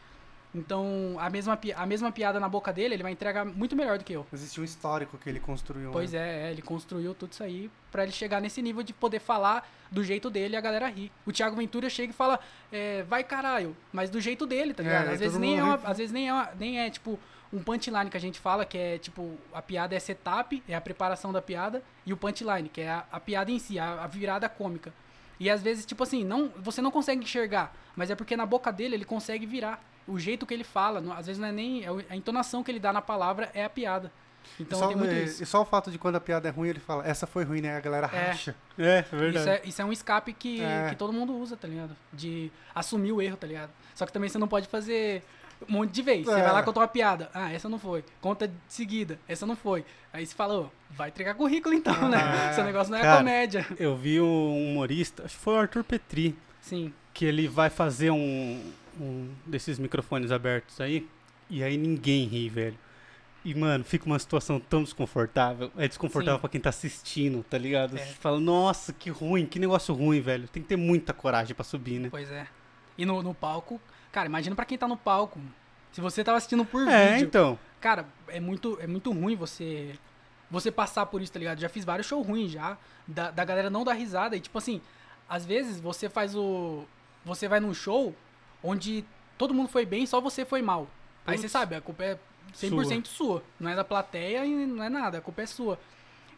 Então, a mesma, a mesma piada na boca dele, ele vai entregar muito melhor do que eu. Existe um histórico que ele construiu. Pois né? é, é, ele construiu tudo isso aí pra ele chegar nesse nível de poder falar do jeito dele e a galera rir. O Thiago Ventura chega e fala, é, vai caralho, mas do jeito dele, tá É, ligado? aí às, vezes nem é uma- ri. às vezes nem é, uma- nem é tipo um punchline que a gente fala, que é tipo, a piada é setup, é a preparação da piada, e o punchline, que é a, a piada em si, a, a virada cômica. E às vezes, tipo assim, não, você não consegue enxergar, mas é porque na boca dele ele consegue virar. o jeito que ele fala, não- às vezes não é nem. é A entonação que ele dá na palavra é a piada. Então só, tem muito isso. E só o fato de quando a piada é ruim, ele fala, essa foi ruim, né? A galera É. racha. É, é Isso verdade. é, isso é um escape que, É. que todo mundo usa, tá ligado? De assumir o erro, tá ligado? Só que também você não pode fazer um monte de vez. Você É. vai lá contar uma piada. Ah, essa não foi. Conta de seguida. Essa não foi. Aí você fala, ô, vai entregar currículo então, né? É. Seu negócio não é Cara, comédia. Eu vi um humorista, acho que foi o Arthur Petri, Sim. que ele vai fazer um, um desses microfones abertos aí, e aí ninguém ri, velho. E, mano, fica uma situação tão desconfortável. É desconfortável Sim. pra quem tá assistindo, tá ligado? É. Você fala, nossa, que ruim, que negócio ruim, velho. Tem que ter muita coragem pra subir, né? Pois é. E no, no palco, cara, imagina pra quem tá no palco. Se você tava assistindo por É, vídeo, então. cara, é muito, é muito ruim você você passar por isso, tá ligado? Já fiz vários shows ruins já, da, da galera não dar risada. E tipo assim, às vezes você faz o. Você vai num show onde todo mundo foi bem, só você foi mal. Aí Putz. você sabe, a culpa é 100% sua. Não é da plateia e não é nada, a culpa é sua.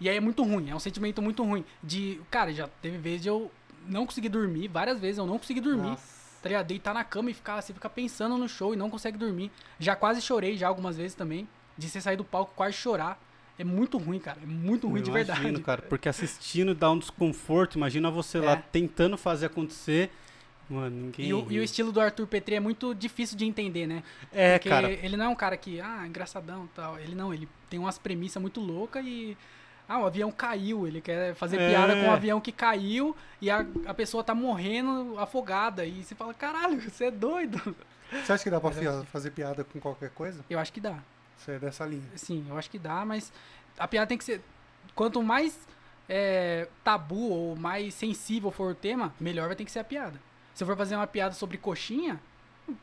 E aí é muito ruim, é um sentimento muito ruim. De. Cara, já teve vezes de eu não conseguir dormir, várias vezes eu não consegui dormir Nossa. Tá ligado? Deitar na cama e ficar, você fica pensando no show e não consegue dormir. Já quase chorei já algumas vezes também. De você sair do palco quase chorar. É muito ruim, cara. É muito ruim Eu de imagino, verdade. cara, porque assistindo dá um desconforto. Imagina você lá É. tentando fazer acontecer. Mano, ninguém. E o, e o estilo do Arthur Petri é muito difícil de entender, né? É, Porque cara. ele não é um cara que, ah, engraçadão e tal. Ele não, ele tem umas premissas muito loucas e. Ah, o avião caiu. Ele quer fazer É. piada com o avião que caiu e a, a pessoa tá morrendo afogada. E você fala, caralho, você é doido. Você acha que dá pra fia- fazer piada com qualquer coisa? Eu acho que dá. Você é dessa linha. Sim, eu acho que dá, mas a piada tem que ser. Quanto mais é, tabu ou mais sensível for o tema, melhor vai ter que ser a piada. Se eu for fazer uma piada sobre coxinha,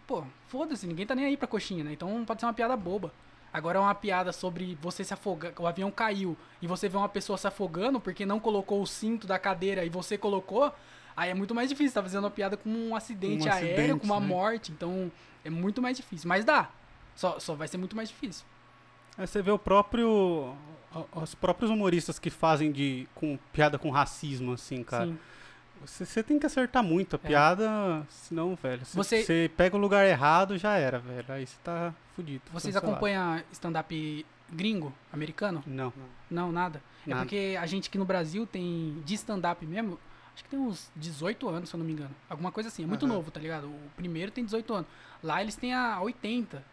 pô, foda-se, ninguém tá nem aí pra coxinha, né? Então pode ser uma piada boba. Agora uma piada sobre você se afogar, o avião caiu e você vê uma pessoa se afogando porque não colocou o cinto da cadeira e você colocou, aí é muito mais difícil. Tá fazendo uma piada com um acidente Um aéreo, acidente, com uma né? morte, então é muito mais difícil. Mas dá. Só, só vai ser muito mais difícil. Aí você vê o próprio. Os próprios humoristas que fazem de. com piada com racismo, assim, cara. Sim. Você, você tem que acertar muito a piada, senão, velho. Você, É. Você- você pega o lugar errado, já era, velho. Aí você tá fudido. Vocês cancelado. acompanham stand-up gringo, americano? Não. Não, nada. É Nada. porque a gente aqui no Brasil tem de stand-up mesmo, acho que tem uns 18 anos, se eu não me engano. Alguma coisa assim, é muito Aham. novo, tá ligado? O primeiro tem 18 anos. Lá eles têm a 80.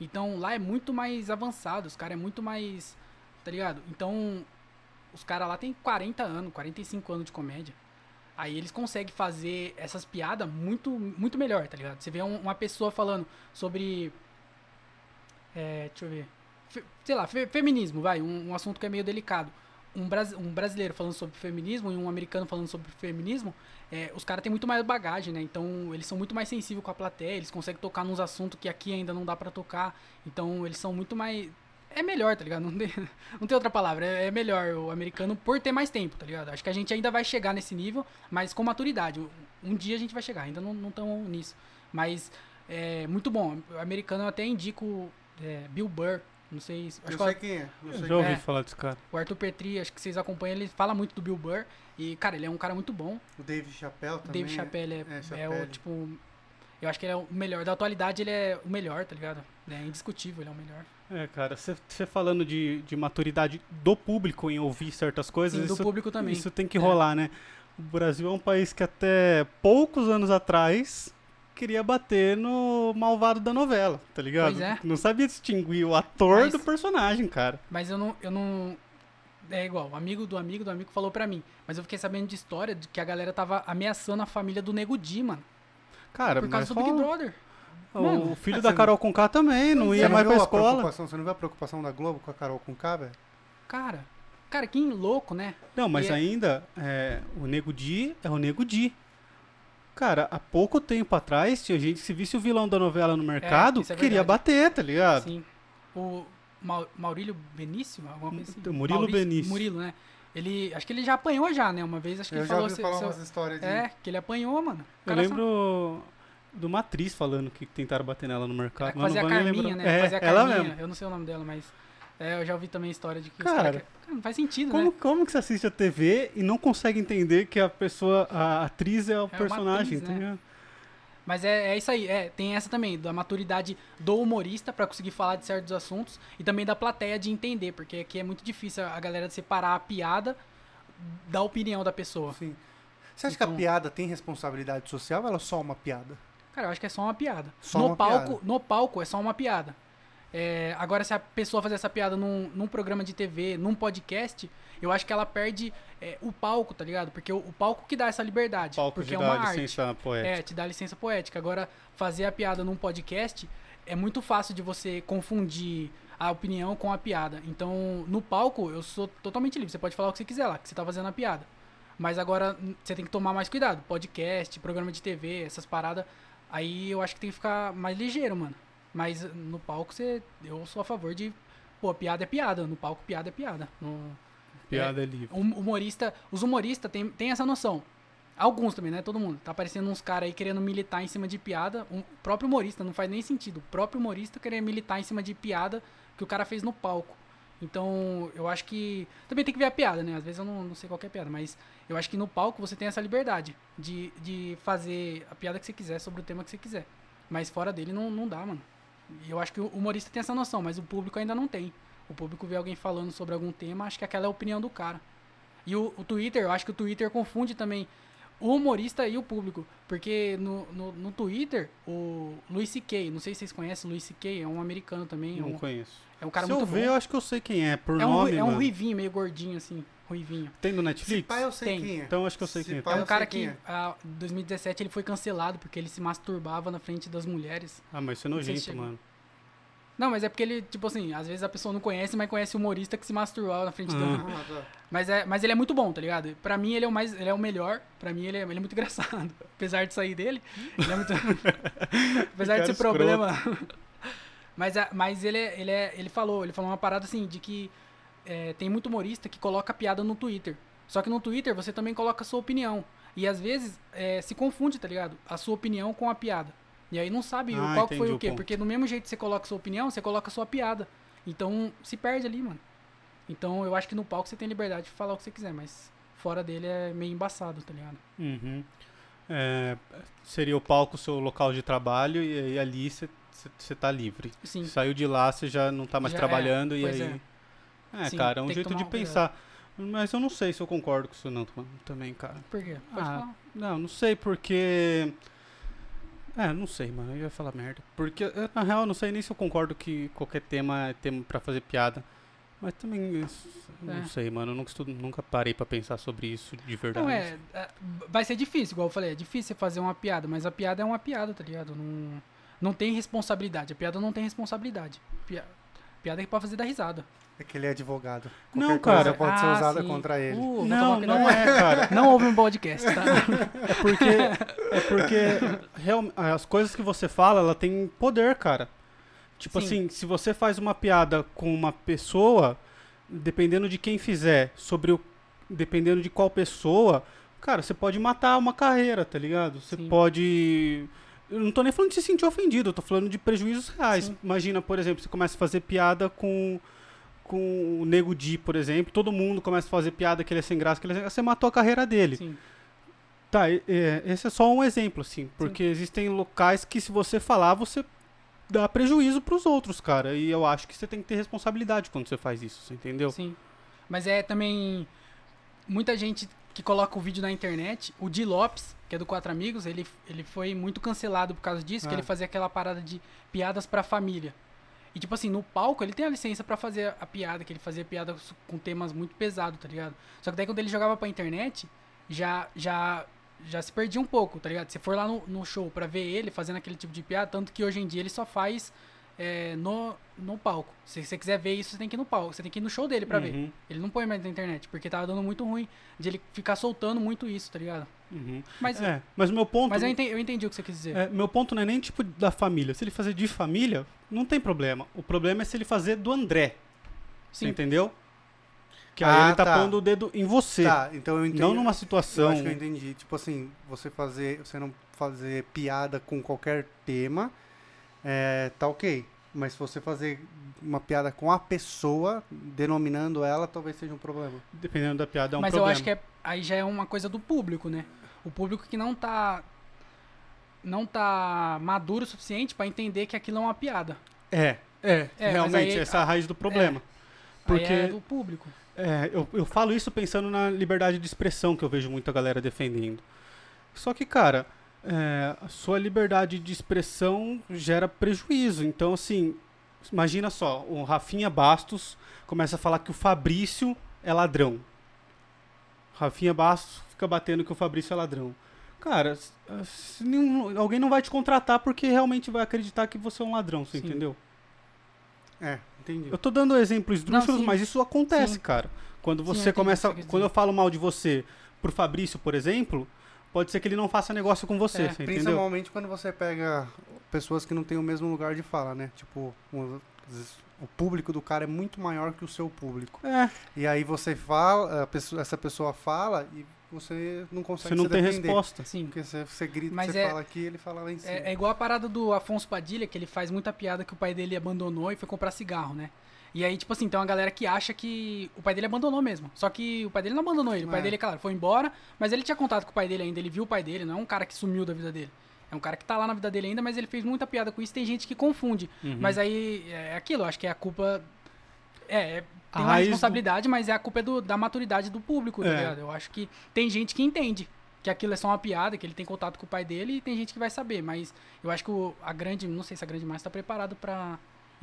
Então lá é muito mais avançado, os caras é muito mais. Tá ligado? Então os caras lá tem 40 anos, 45 anos de comédia. Aí eles conseguem fazer essas piadas muito, muito melhor, tá ligado? Você vê um- uma pessoa falando sobre. É, deixa eu ver. Fe- sei lá, fe- feminismo, vai, um, um assunto que é meio delicado. Um, brasi- um brasileiro falando sobre feminismo e um americano falando sobre feminismo, é, os caras têm muito mais bagagem, né? Então eles são muito mais sensíveis com a plateia, eles conseguem tocar nos assuntos que aqui ainda não dá pra tocar. Então eles são muito mais. É melhor, tá ligado? Não tem, não tem outra palavra. É, é melhor o americano por ter mais tempo, tá ligado? Acho que a gente ainda vai chegar nesse nível, mas com maturidade. Um- dia a gente vai chegar, ainda não estamos nisso. Mas é muito bom. O americano eu até indico é, Bill Burr. Não sei. se- Acho Eu que sei quem é. Eu sei já ouvi É. falar desse cara. o Arthur Petri, acho que vocês acompanham, ele fala muito do Bill Burr. E, cara, ele é um cara muito bom. O Dave Chappelle também. Dave Chappelle é, é, é Chappelle. o, tipo... Eu acho que ele é o melhor. Da atualidade, ele é o melhor, tá ligado? É indiscutível, ele é o melhor. É, cara, você você falando de, de maturidade do público em ouvir certas coisas, Sim, do isso, público também. isso tem que É. rolar, né? O Brasil é um país que até poucos anos atrás queria bater no malvado da novela, tá ligado? Pois é. Não sabia distinguir o ator Mas- do personagem, cara. Mas eu não, eu não. É igual, o amigo do amigo do amigo falou pra mim. Mas eu fiquei sabendo de história de que a galera tava ameaçando a família do Nego Di, mano. Cara, por mas causa do Big. Brother. O Mano. filho Ah, da Carol Conká também, não ia é. mais pra a escola. preocupação- Você não viu a preocupação da Globo com a Carol com K, velho? Cara, cara, que louco, né? Não, mas E é- ainda, é, o Nego Di é o Nego Di. Cara, há pouco tempo atrás, tinha gente que se visse o vilão da novela no mercado, isso é queria bater, tá ligado? Sim. O Mau- Maurílio Benício, alguma coisa assim. O Murilo Maurício- Benício. Murilo, né? Ele, acho que ele já apanhou já, né? Uma vez, acho que Eu ele já falou... ouvi se- falar se- umas histórias de... é, que ele apanhou, mano. O Eu lembro de uma atriz falando que tentaram bater nela no Só, mercado. ela fazia a Carminha, né? É, fazia a ela Carminha. mesmo. Eu não sei o nome dela, mas... é, eu já ouvi também a história de que os Cara, cara não faz sentido, Como, né? como que você assiste a TV e não consegue entender que a pessoa, a atriz é o uma personagem, atriz, tá né? Mas é, é isso aí, é, tem essa também, da maturidade do humorista pra conseguir falar de certos assuntos e também da plateia de entender, porque aqui é muito difícil a galera separar a piada da opinião da pessoa. Sim. Você acha que a Então- piada tem responsabilidade social ou ela é só uma piada? Cara, eu acho que é só uma piada. Só no uma palco, piada. no palco é só uma piada. É, agora, se a pessoa fazer essa piada num, num programa de TV, num podcast, eu acho que ela perde é, o palco, tá ligado? Porque o, o palco que dá essa liberdade. Palco porque de é uma arte. licença poética. É, te dá licença poética. Agora, fazer a piada num podcast é muito fácil de você confundir a opinião com a piada. Então, no palco, eu sou totalmente livre. Você pode falar o que você quiser lá, que você tá fazendo a piada. Mas agora, você tem que tomar mais cuidado. Podcast, programa de TV, essas paradas. Aí eu acho que tem que ficar mais ligeiro, mano. Mas no palco, você, eu sou a favor de. Pô, piada é piada. No palco, piada é piada. No, Piada é livre. o humorista, os humoristas têm tem essa noção. Alguns também, né? Todo mundo. Tá aparecendo uns caras aí querendo militar em cima de piada. Um- O próprio humorista, não faz nem sentido. O próprio humorista querer militar em cima de piada que o cara fez no palco. Então, eu acho que. Também tem que ver a piada, né? Às vezes eu não, não sei qual que é a piada, mas eu acho que no palco você tem essa liberdade de, de fazer a piada que você quiser sobre o tema que você quiser. Mas fora dele não, não dá, mano. E eu acho que o humorista tem essa noção, mas o público ainda não tem. O público vê alguém falando sobre algum tema, acho que aquela é a opinião do cara. E o, o Twitter, eu acho que o Twitter confunde também o humorista e o público. Porque no, no, no Twitter, o Louis C.K., não sei se vocês conhecem o Louis C.K., é um americano também. É Não um, conheço. é um cara Se muito eu ver, bom. eu acho que eu sei quem é. Por É um, nome, rui- é um ruivinho, meio gordinho, assim. Ruivinho. Tem no Se Netflix? pá, eu sei Tem. quem é. Então acho que eu sei Se quem é. pá, É eu um cara sei quem que, é. em 2017, ele foi cancelado porque ele se masturbava na frente das mulheres. Ah, mas isso é Não sei se nojento, chega. mano. Não, mas é porque ele, tipo assim, às vezes a pessoa não conhece, mas conhece o humorista que se masturbava na frente da, Ah. Ah, tá. Mas, é, mas ele é muito bom, tá ligado? Pra mim ele é o mais. Ele é o melhor. Pra mim ele é, ele é muito engraçado. Apesar de sair dele. Ele é muito. apesar desse escroto. problema. mas a- mas ele, é, ele, é, ele falou, ele falou uma parada assim, de que é, tem muito humorista que coloca piada no Twitter. Só que no Twitter você também coloca a sua opinião. E às vezes é, se confunde, tá ligado? A sua opinião com a piada. E aí não sabe Ah, qual foi o o quê. ponto. Porque do mesmo jeito que você coloca a sua opinião, você coloca a sua piada. Então se perde ali, mano. Então eu acho que no palco você tem liberdade de falar o que você quiser, mas fora dele é meio embaçado, tá ligado? Uhum. É, seria o palco o seu local de trabalho e aí ali você tá livre. Sim. Saiu de lá, você já não tá mais Já é, trabalhando e pois aí. É, Sim, cara, é um jeito de pensar. Mas eu não sei se eu concordo com isso não também, cara. Por quê? Pode Ah, falar. Não, não sei porque. É, não sei, mano. Eu ia falar merda. Porque, eh, na real, eu não sei nem se eu concordo que qualquer tema é tema pra fazer piada. Mas também, não É. sei, mano. Eu nunca, estudo, nunca parei pra pensar sobre isso de verdade. Não, é, é, Vai ser difícil, igual eu falei. É difícil você fazer uma piada, mas a piada é uma piada, tá ligado? Não, não tem responsabilidade. A piada não tem responsabilidade. Pia- piada é pra fazer dar risada. É que ele é advogado. Não, Qualquer cara. coisa pode ser Ah, usada sim. contra ele. Uh, Não, não é, cara. Não ouve um podcast, tá? É porque, é porque real- as coisas que você fala, ela tem poder, cara. Tipo Sim. assim, se você faz uma piada com uma pessoa, dependendo de quem fizer, sobre o. Dependendo de qual pessoa, cara, você pode matar uma carreira, tá ligado? Você Sim. pode. Eu não tô nem falando de se sentir ofendido, eu tô falando de prejuízos reais. Sim. Imagina, por exemplo, você começa a fazer piada com. Com o Nego Di, por exemplo, todo mundo começa a fazer piada que ele é sem graça, que ele é sem graça, você matou a carreira dele. Sim. Tá, é, esse é só um exemplo, assim, porque existem locais que se você falar, você dá prejuízo pros outros, cara. E eu acho que você tem que ter responsabilidade quando você faz isso, você entendeu? Sim. Mas é também. Muita gente que coloca o vídeo na internet. O Di Lopes, que é do Quatro Amigos, ele, ele foi muito cancelado por causa disso, que ele fazia aquela parada de piadas pra família. E tipo assim, no palco ele tem a licença pra fazer a piada, que ele fazia piada com temas muito pesados, tá ligado? Só que daí quando ele jogava pra internet, já já já se perdia um pouco, tá ligado? Se for lá no, no show pra ver ele fazendo aquele tipo de piada, tanto que hoje em dia ele só faz é, no, no palco. Se você quiser ver isso, você tem que ir no palco, você tem que ir no show dele pra ver. Uhum, Ele não põe mais na internet, porque tava dando muito ruim de ele ficar soltando muito isso, tá ligado? uhum. Mas, É, mas meu ponto. mas eu, entendi, eu entendi o que você quis dizer. é, meu ponto não é nem tipo da família. Se ele fazer de família, não tem problema. O problema é se ele fazer do André. Você Sim, entendeu? Que aí Ah, ele tá, tá. pondo o dedo em você. Tá, então eu entendi. não numa Eu situação. acho que eu entendi. Tipo assim, você fazer. Você não fazer piada com qualquer tema, é, tá ok. Mas se você fazer uma piada com a pessoa, denominando ela, talvez seja um problema. Dependendo da piada, é um mas problema. eu acho que é- aí já é uma coisa do público, né? O público que não tá não tá maduro o suficiente pra entender que aquilo é uma piada. É, é, É, mas realmente, aí- essa é a raiz do problema. Porque Porque é do público. É, eu, eu falo isso pensando na liberdade de expressão que eu vejo muita galera defendendo. Só que, cara, é, a sua liberdade de expressão gera prejuízo. Então, assim, imagina só, o Rafinha Bastos começa a falar que o Fabrício é ladrão. Rafinha Bastos fica batendo que o Fabrício é ladrão. Cara, nenhum- alguém não vai te contratar porque realmente vai acreditar que você é um ladrão, você Sim. entendeu? É, entendi. Eu tô dando exemplos esdrúxulos, sim. mas isso acontece, Sim. cara. Quando Sim, você eu entendi começa. Quando eu falo mal de você pro Fabrício, por exemplo, pode ser que ele não faça negócio com você, É, você entendeu? Principalmente quando você pega pessoas que não têm o mesmo lugar de fala, né? Tipo, o, o público do cara é muito maior que o seu público. É, E aí você fala, a pessoa- essa pessoa fala e você não consegue você não se tem defender. resposta. Sim. Porque você, você grita, Mas você é- fala aqui, ele fala lá em cima. É, é igual a parada do Afonso Padilha, que ele faz muita piada que o pai dele abandonou e foi comprar cigarro, né? E aí, tipo assim, tem uma galera que acha que o pai dele abandonou mesmo. Só que o pai dele não abandonou ele. O pai É. dele, claro, foi embora, mas ele tinha contato com o pai dele ainda. Ele viu o pai dele, não é um cara que sumiu da vida dele. É um cara que tá lá na vida dele ainda, mas ele fez muita piada com isso. Tem gente que confunde. Uhum. Mas aí é aquilo, eu acho que é a culpa. É, é- A tem uma raiz do- responsabilidade, mas é a culpa é do- da maturidade do público, tá É. ligado? Eu acho que tem gente que entende que aquilo é só uma piada, que ele tem contato com o pai dele e tem gente que vai saber, mas eu acho que o- a grande, não sei se a grande massa tá preparado pra enten-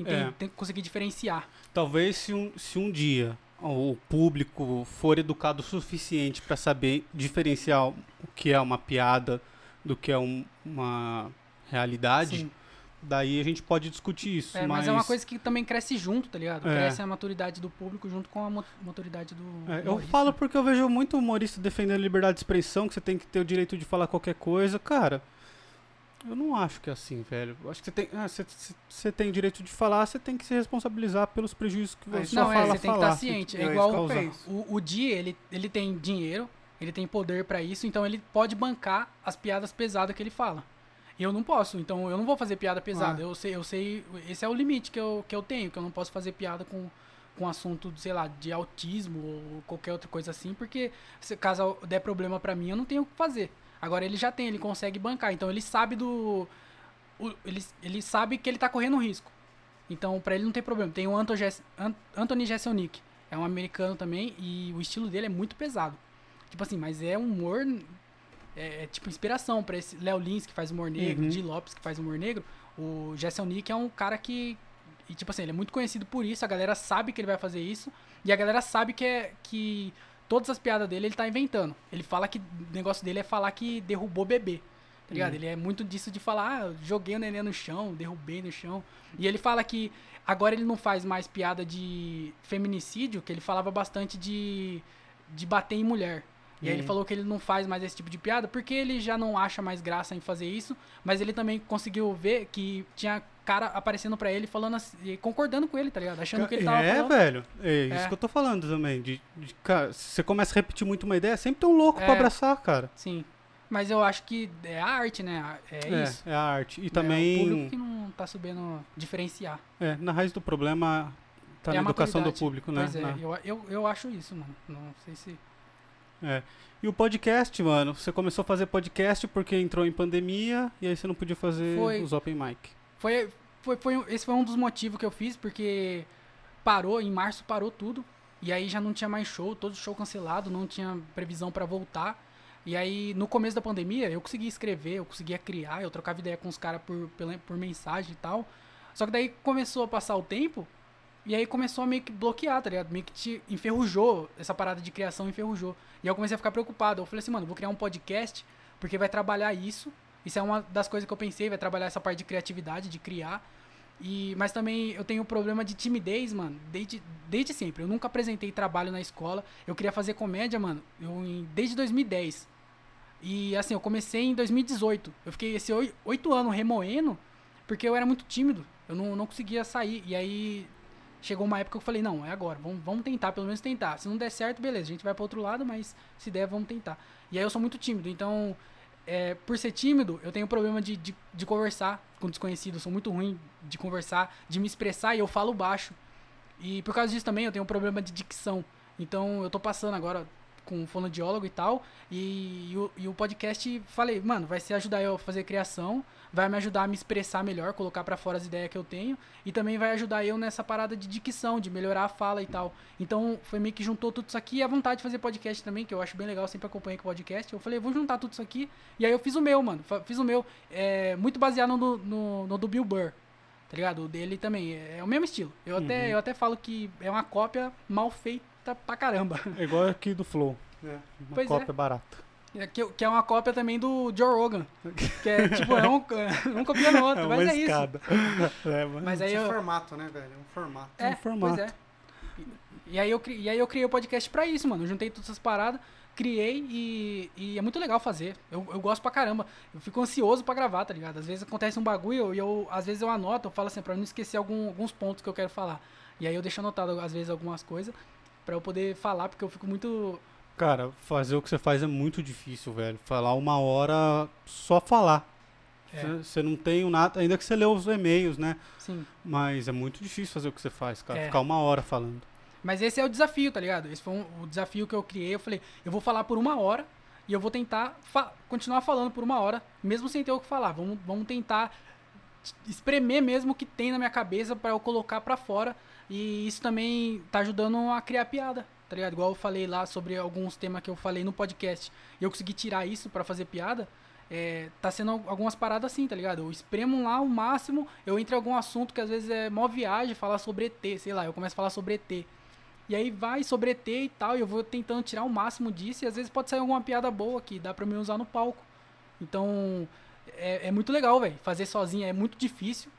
É. tem que conseguir diferenciar. Talvez se um, se um dia o público for educado o suficiente para saber diferenciar o que é uma piada do que é um- uma realidade, Sim. daí a gente pode discutir isso. É, mas... é uma coisa que também cresce junto, tá ligado? É. Cresce a maturidade do público junto com a maturidade do É, eu falo porque eu vejo muito humorista defendendo a liberdade de expressão, que você tem que ter o direito de falar qualquer coisa. Cara, eu não acho que é assim, velho. Eu acho que você tem, ah, você, você- tem direito de falar, você tem que se responsabilizar pelos prejuízos que É, você Não, é, fala você tem que falar. estar ciente. É É isso igual. O, o Di, ele, ele tem dinheiro, ele tem poder pra isso, então ele pode bancar as piadas pesadas que ele fala. Eu não posso, então eu não vou fazer piada pesada. Ah. Eu sei, eu sei, esse é o limite que eu, que eu tenho, que eu não posso fazer piada com com assunto, sei lá, de autismo ou qualquer outra coisa assim, porque se caso der problema pra mim, eu não tenho o que fazer. Agora ele já tem, ele consegue bancar, então ele sabe do o- ele, ele sabe que ele tá correndo risco. Então, pra ele não tem problema. Tem o Anto Anthony Jeselnik, é um americano também, e o estilo dele é muito pesado. Tipo assim, mas é humor. É, é tipo inspiração pra esse Léo Lins, que faz humor negro, Uhum. Di Lopes, que faz humor negro. O Jeselnik é um cara que. E, tipo assim, ele é muito conhecido por isso, a galera sabe que ele vai fazer isso, e a galera sabe que é. que todas as piadas dele ele tá inventando. Ele fala que. O negócio dele é falar que derrubou bebê. Tá ligado? Uhum. Ele é muito disso de falar, ah, joguei o neném no chão, derrubei no chão. E ele fala que agora ele não faz mais piada de feminicídio, que ele falava bastante de, de bater em mulher. E aí ele Uhum. falou que ele não faz mais esse tipo de piada porque ele já não acha mais graça em fazer isso, mas ele também conseguiu ver que tinha cara aparecendo pra ele falando assim, e concordando com ele, tá ligado? Achando que ele tava é, falando. velho. É isso É. que eu tô falando também. De, de- cara, se você começa a repetir muito uma ideia, sempre tem um louco pra É. abraçar, cara. Sim. Mas eu acho que é a arte, né? É, isso. É a arte. E É o também, público que não tá sabendo diferenciar. é, na raiz do problema tá É na educação do público, né? Pois é, Na- eu, eu, eu acho isso, mano. Não sei se. É. E o podcast, mano, você começou a fazer podcast porque entrou em pandemia e aí você não podia fazer Foi. os open mic. Foi, foi, foi, esse foi um dos motivos que eu fiz, porque parou, em março parou tudo. E aí já não tinha mais show, todo show cancelado, não tinha previsão pra voltar. E aí, no começo da pandemia, eu conseguia escrever, eu conseguia criar, eu trocava ideia com os caras por, pela- por mensagem e tal. Só que daí começou a passar o tempo, e aí começou a meio que bloquear, tá ligado? Meio que te enferrujou, essa parada de criação enferrujou. E aí eu comecei a ficar preocupado. Eu falei assim, mano, vou criar um podcast, porque vai trabalhar isso. Isso é uma das coisas que eu pensei, vai trabalhar essa parte de criatividade, de criar. E, mas também eu tenho um problema de timidez, mano, desde, desde sempre. Eu nunca apresentei trabalho na escola. Eu queria fazer comédia, mano, eu, desde 2010. E assim, eu comecei em 2018. Eu fiquei esse oi- oito anos remoendo, porque eu era muito tímido. Eu não, não conseguia sair. E aí chegou uma época que eu falei, não, é agora, vamos, vamos tentar, pelo menos tentar. Se não der certo, beleza, a gente vai para outro lado, mas se der, vamos tentar. E aí eu sou muito tímido, então, é, por ser tímido, eu tenho problema de, de, de conversar com desconhecidos, sou muito ruim de conversar, de me expressar e eu falo baixo. E por causa disso também eu tenho um problema de dicção. Então eu tô passando agora, com fonoaudiólogo e tal. E, e o, e o podcast, falei, mano, vai ser ajudar eu a fazer criação, vai me ajudar a me expressar melhor, colocar pra fora as ideias que eu tenho. E também vai ajudar eu nessa parada de dicção, de melhorar a fala e tal. Então foi meio que juntou tudo isso aqui e a vontade de fazer podcast também, que eu acho bem legal, sempre acompanhei com podcast. Eu falei, vou juntar tudo isso aqui. E aí eu fiz o meu, mano. Fiz o meu, é, muito baseado no, no, no do Bill Burr. Tá ligado? O dele também. É, é o mesmo estilo. Eu, até, eu até falo que é uma cópia mal feita pra caramba. É igual aqui do Flow. É. Uma Pois é. cópia barata. É, Que, que é uma cópia também do Joe Rogan. Que é tipo, é um, um copiando o outro, É mas é isso. É, mas- Mas aí Esse eu. formato, né, velho? É um formato. É, um formato. pois é. E, e aí eu, e aí eu criei o podcast pra isso, mano. Eu juntei todas essas paradas, criei e, e é muito legal fazer. Eu, eu gosto pra caramba. Eu fico ansioso pra gravar, tá ligado? Às vezes acontece um bagulho e eu, às vezes eu anoto, eu falo assim, pra não esquecer algum- alguns pontos que eu quero falar. E aí eu deixo anotado, às vezes, algumas coisas pra eu poder falar, porque eu fico muito. Cara, fazer o que você faz é muito difícil, velho. Falar uma hora, só falar. É. Você você não tem nada, ainda que você lê os e-mails, né? Sim. Mas é muito difícil fazer o que você faz, cara. É. Ficar uma hora falando. Mas esse é o desafio, tá ligado? Esse foi um- o desafio que eu criei. Eu falei, eu vou falar por uma hora e eu vou tentar fa- continuar falando por uma hora, mesmo sem ter o que falar. Vamos, vamos tentar espremer mesmo o que tem na minha cabeça pra eu colocar pra fora. E isso também tá ajudando a criar piada, tá ligado? Igual eu falei lá sobre alguns temas que eu falei no podcast e eu consegui tirar isso pra fazer piada. É, tá sendo al- algumas paradas assim, tá ligado? Eu espremo lá o máximo, eu entro em algum assunto que às vezes é mó viagem, falar sobre ET, sei lá, eu começo a falar sobre ET. E aí vai sobre ET e tal, e eu vou tentando tirar o máximo disso, e às vezes pode sair alguma piada boa que dá pra me usar no palco. Então, é, é muito legal, velho. Fazer sozinho é muito difícil.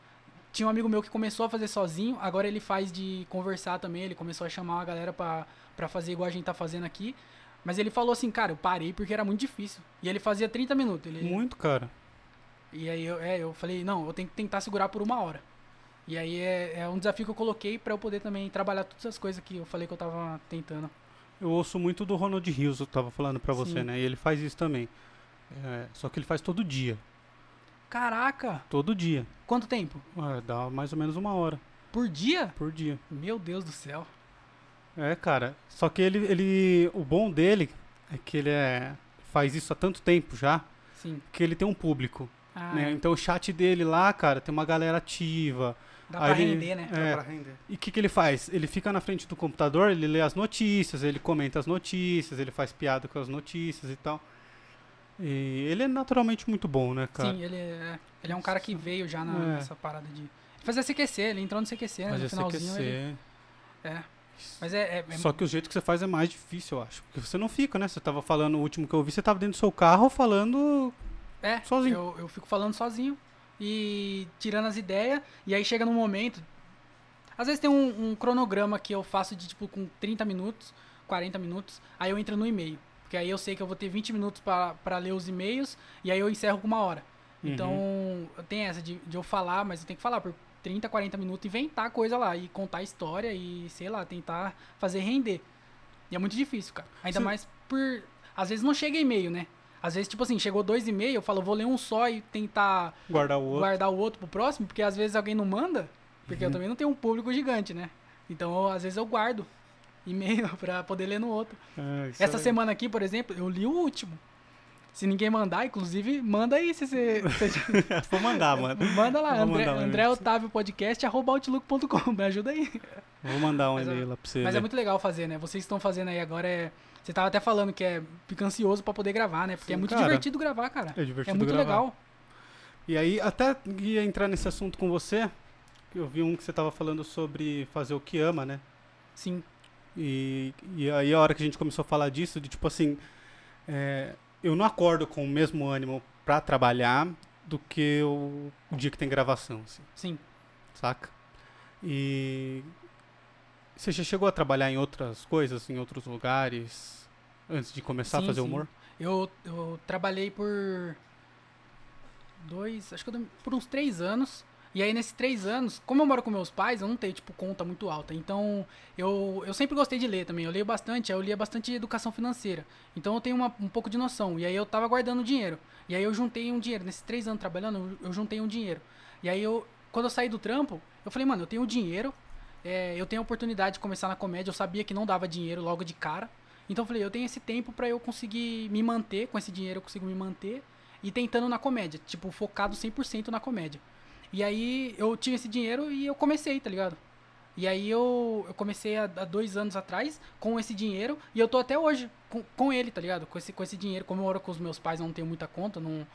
Tinha um amigo meu que começou a fazer sozinho, agora ele faz de conversar também, ele começou a chamar a galera pra, pra fazer igual a gente tá fazendo aqui. Mas ele falou assim, cara, eu parei porque era muito difícil. E ele fazia 30 minutos. Ele, Muito, cara. e aí eu, é, eu falei, não, eu tenho que tentar segurar por uma hora. E aí é, é um desafio que eu coloquei pra eu poder também trabalhar todas as coisas que eu falei que eu tava tentando. Eu ouço muito do Ronald Rios, eu tava falando pra você, né? E ele faz isso também. É, só que ele faz todo dia. Caraca! Todo dia. Quanto tempo? É, dá mais ou menos uma hora Por dia? por dia. Meu Deus do céu. É, cara. Só que ele, ele. O bom dele é que ele é, faz isso há tanto tempo já Sim. que ele tem um público. Ah, né? Então o chat dele lá, cara, tem uma galera ativa. dá aí pra ele- render, né? Dá É. pra render. E o que, que ele faz? Ele fica na frente do computador, ele lê as notícias, ele comenta as notícias, ele faz piada com as notícias e tal. E ele é naturalmente muito bom, né, cara? Sim, ele é, ele é um cara que veio já na, É. nessa parada de. Ele fazia CQC, ele entrou no CQC, né? No finalzinho CQC... ele. É. Mas é. é- é- Só que o jeito que você faz é mais difícil, eu acho. Porque você não fica, né? Você tava falando, o último que eu vi, você tava dentro do seu carro falando É, Sozinho. Eu, eu fico falando sozinho e tirando as ideias, e aí chega num momento. Às vezes tem um, um cronograma que eu faço de tipo com 30 minutos, 40 minutos, aí eu entro no e-mail. Porque aí eu sei que eu vou ter 20 minutos pra ler os e-mails, e aí eu encerro com uma hora. Uhum. Então, tem essa de, de eu falar, mas eu tenho que falar por 30, 40 minutos, inventar coisa lá, e contar a história, e sei lá, tentar fazer render. E é muito difícil, cara. Ainda Sim. mais por. Às vezes não chega e-mail, né? Às vezes, tipo assim, chegou dois e-mails, eu falo, vou ler um só e tentar guardar o outro. guardar o outro pro próximo, porque às vezes alguém não manda, porque Uhum. eu também não tenho um público gigante, né? Então, às vezes eu guardo e-mail pra poder ler no outro. É, Essa é- semana aqui, por exemplo, eu li o último. Se ninguém mandar, inclusive, manda aí se você. se- Vou mandar, mano. manda lá, André, mandar André. Otávio Podcast, arroba outlook.com. Me ajuda aí. Vou mandar um é- e-mail lá pra você. Mas é muito legal fazer, né? Vocês estão fazendo aí agora é. Você tava até falando que é fica ansioso pra poder gravar, né? Porque é Sim, muito cara. divertido gravar, cara. É divertido É muito gravar. legal. E aí, até ia entrar nesse assunto com você, que eu vi um que você tava falando sobre fazer o que ama, né? Sim. E, e aí a hora que a gente começou a falar disso, de tipo assim, é, eu não acordo com o mesmo ânimo pra trabalhar do que o, o dia que tem gravação, assim, Sim. saca? E você já chegou a trabalhar em outras coisas, em outros lugares, antes de começar Sim, a fazer sim. humor? Eu, eu trabalhei por dois, acho que eu, por uns três anos. E aí, nesses três anos, como eu moro com meus pais, eu não tenho, tipo, conta muito alta. Então, eu, eu sempre gostei de ler também. Eu leio bastante, eu lia bastante educação financeira. Então, eu tenho uma- um pouco de noção. E aí, eu tava guardando dinheiro. E aí, eu juntei um dinheiro. Nesses três anos trabalhando, eu, juntei um dinheiro. E aí, eu, quando eu saí do trampo, eu falei, mano, eu tenho dinheiro. é, eu tenho a oportunidade de começar na comédia. Eu sabia que não dava dinheiro logo de cara. Então eu falei, eu tenho esse tempo pra eu conseguir me manter, com esse dinheiro eu consigo me manter e tentando na comédia, tipo, focado 100% na comédia. E aí eu tinha esse dinheiro e eu comecei, tá ligado? E aí eu, eu comecei há, dois anos atrás com esse dinheiro e eu tô até hoje com, com ele, tá ligado? Com esse, com esse dinheiro. Como eu moro com os meus pais, não tenho muita conta, não,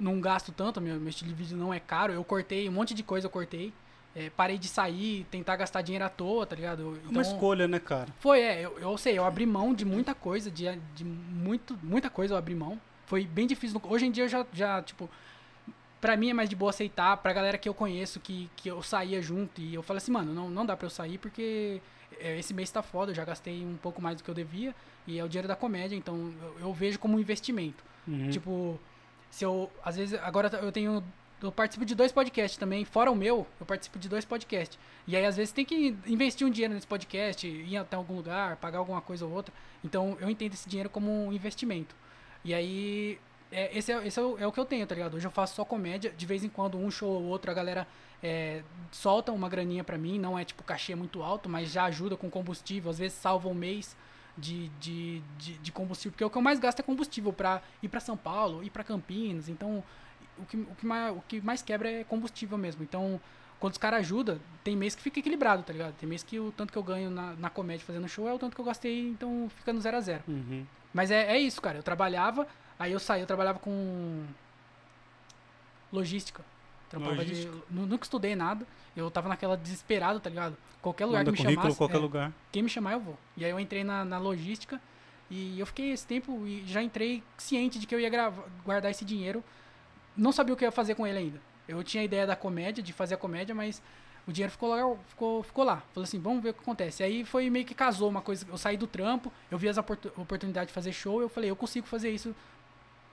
não gasto tanto, meu, meu estilo de vida não é caro. Eu cortei um monte de coisa, eu cortei. É, parei de sair, tentar gastar dinheiro à toa, tá ligado? É uma escolha, né, cara? Foi, é. Eu, eu sei, eu abri mão de muita coisa, de, de muito, muita coisa eu abri mão. Foi bem difícil. Hoje em dia eu já, já tipo, pra mim é mais de boa aceitar, pra galera que eu conheço, que, que eu saía junto, e eu falei assim, mano, não, não dá pra eu sair porque é, esse mês tá foda, eu já gastei um pouco mais do que eu devia, e é o dinheiro da comédia, então eu, eu vejo como um investimento. Uhum. Tipo, se eu, às vezes, agora eu tenho, eu participo de dois podcasts também, fora o meu, eu participo de dois podcasts. E aí, às vezes, tem que investir um dinheiro nesse podcast, ir até algum lugar, pagar alguma coisa ou outra. Então, eu entendo esse dinheiro como um investimento. E aí, é, esse, é, esse é o, é, o, que eu tenho, tá ligado? Hoje eu faço só comédia, de vez em quando um show ou outro a galera é, solta uma graninha pra mim, não é tipo cachê muito alto, mas já ajuda com combustível, às vezes salva um mês de, de, de, de combustível, porque o que eu mais gasto é combustível pra ir pra São Paulo, ir pra Campinas, então o que, o que, mais, o que mais quebra é combustível mesmo, então quando os caras ajudam, tem mês que fica equilibrado, tá ligado? Tem mês que o tanto que eu ganho na, na comédia fazendo show é o tanto que eu gastei, então fica no zero a zero. Uhum. Mas é, é isso, cara, eu trabalhava Aí eu saí, eu trabalhava com logística. Logística. de. nu- Nunca estudei nada. Eu tava naquela desesperado, tá ligado? Qualquer lugar Manda que me currículo chamasse. qualquer é, lugar. Quem me chamar, eu vou. E aí eu entrei na, na logística e eu fiquei esse tempo e já entrei ciente de que eu ia grava- guardar esse dinheiro. Não sabia o que eu ia fazer com ele ainda. Eu tinha a ideia da comédia, de fazer a comédia, mas o dinheiro ficou lá, ficou, ficou lá. Falei assim, vamos ver o que acontece. Aí foi meio que casou uma coisa. Eu saí do trampo, eu vi as oportu- oportunidades de fazer show, eu falei, eu consigo fazer isso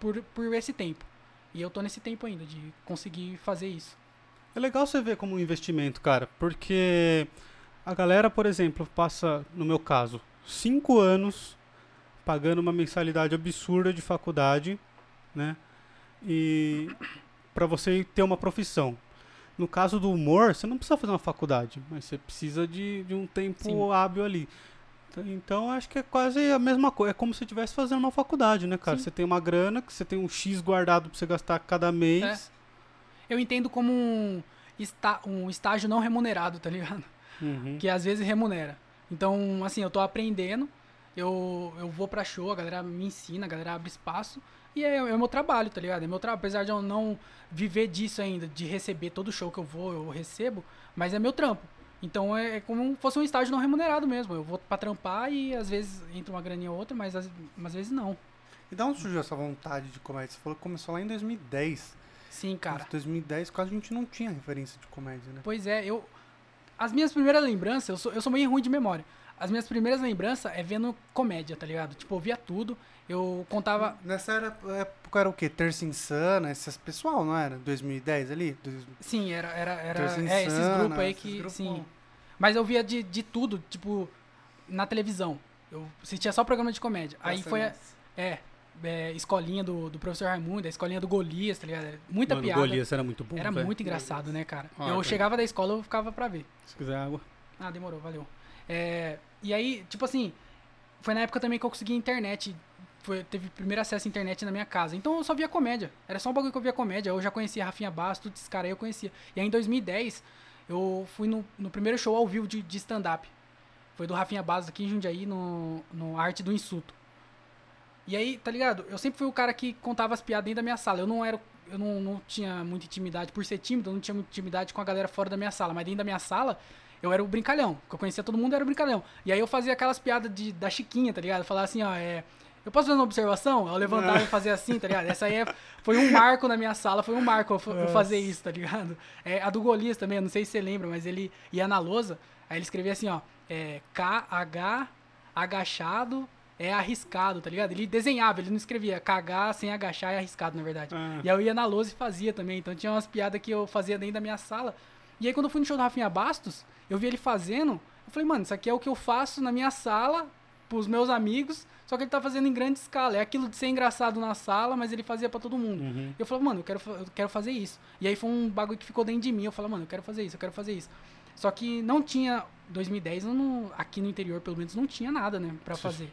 por, por esse tempo. E eu tô nesse tempo ainda de conseguir fazer isso. É legal você ver como um investimento, cara, porque a galera, por exemplo, passa, no meu caso, cinco anos pagando uma mensalidade absurda de faculdade, né? E para você ter uma profissão. No caso do humor, você não precisa fazer uma faculdade, mas você precisa de, de um tempo Sim. hábil ali. Então, acho que é quase a mesma coisa. É como se estivesse fazendo uma faculdade, né, cara? Sim. Você tem uma grana, que você tem um X guardado pra você gastar cada mês. Eu entendo como um, está, um estágio não remunerado, tá ligado? Uhum. Que às vezes remunera. Então, assim, eu tô aprendendo, eu, eu vou pra show, a galera me ensina, a galera abre espaço. E é, é o meu trabalho, tá ligado? É meu trabalho. Apesar de eu não viver disso ainda, de receber todo show que eu vou, eu recebo, mas é meu trampo. Então é, é como se fosse um estágio não remunerado mesmo. Eu vou pra trampar e às vezes entra uma graninha ou outra, mas às, às vezes não. E da onde surgiu essa vontade de comédia? Você falou que começou lá em 2010. Sim, cara. Em 2010 quase a gente não tinha referência de comédia, né? Pois é, eu. As minhas primeiras lembranças, eu sou, eu sou meio ruim de memória. As minhas primeiras lembranças é vendo comédia, tá ligado? Tipo, eu via tudo. Eu contava. Nessa era, época era o quê? Terça Insana, esses pessoal, não era? 2010 ali? Sim, era, era, era Terça é, esses grupos aí que. grupos- Sim. Mas eu via de, de tudo, tipo, na televisão. Eu assistia só programa de comédia. Aí Essa foi. é a- nossa. É, é, escolinha do, do professor Raimundo, a escolinha do Golias, tá ligado? Muita Mano, piada. Golias era muito bom. Era velho. muito engraçado, né, cara? Ah, eu cara. chegava da escola, eu ficava pra ver. Se quiser água. Ah, demorou, valeu. É, e aí, tipo assim, foi na época também que eu consegui internet. Foi, teve primeiro acesso à internet na minha casa. Então eu só via comédia. Era só um bagulho que eu via comédia. Eu já conhecia Rafinha Bastos, todos esses caras aí eu conhecia. E aí em 2010, eu fui no, no primeiro show ao vivo de, de stand-up. Foi do Rafinha Bastos aqui em Jundiaí, no, no Arte do Insulto. E aí, tá ligado? Eu sempre fui o cara que contava as piadas dentro da minha sala. Eu não era. Eu não, não tinha muita intimidade. Por ser tímido, eu não tinha muita intimidade com a galera fora da minha sala. Mas dentro da minha sala, eu era o brincalhão. Que eu conhecia todo mundo, era o brincalhão. E aí eu fazia aquelas piadas de, da Chiquinha, tá ligado? Falava assim, ó, é. Eu posso fazer uma observação? Eu levantava e fazia assim, tá ligado? Essa aí é- foi um marco na minha sala, foi um marco eu, fa- eu fazer isso, tá ligado? É, a do Golias também, eu não sei se você lembra, mas ele ia na lousa, aí ele escrevia assim, ó, é, KH, agachado, é arriscado, tá ligado? Ele desenhava, ele não escrevia KH sem agachar é arriscado, na verdade. Ah. E aí eu ia na lousa e fazia também, então tinha umas piadas que eu fazia dentro da minha sala. E aí quando eu fui no show do Rafinha Bastos, eu vi ele fazendo, eu falei, mano, isso aqui é o que eu faço na minha sala, pros meus amigos, só que ele tá fazendo em grande escala. É aquilo de ser engraçado na sala, mas ele fazia pra todo mundo. Uhum. Eu falei, mano, eu quero, eu quero fazer isso. E aí foi um bagulho que ficou dentro de mim. Eu falei, mano, eu quero fazer isso, eu quero fazer isso. Só que não tinha, 2010, eu não- aqui no interior pelo menos, não tinha nada, né, pra fazer.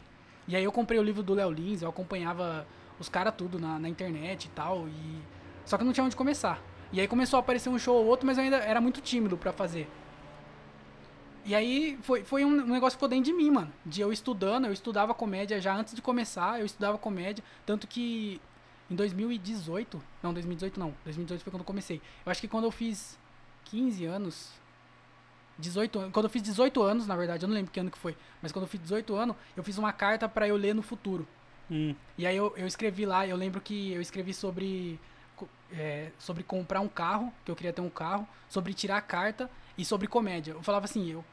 E aí eu comprei o livro do Léo Lins, eu acompanhava os caras tudo na, na internet e tal. E... Só que não tinha onde começar. E aí começou a aparecer um show ou outro, mas eu ainda era muito tímido pra fazer. E aí foi, foi um, negócio que ficou dentro de mim, mano. De eu estudando, eu estudava comédia já antes de começar, eu estudava comédia. Tanto que em 2018. Não, 2018 não. 2018 foi quando eu comecei. Eu acho que quando eu fiz 15 anos. 18 anos. Quando eu fiz 18 anos, na verdade, eu não lembro que ano que foi. Mas quando eu fiz 18 anos, eu fiz uma carta pra eu ler no futuro. Hum. E aí eu, eu escrevi lá, eu lembro que eu escrevi sobre. é, sobre comprar um carro, que eu queria ter um carro, sobre tirar a carta e sobre comédia. Eu falava assim, eu.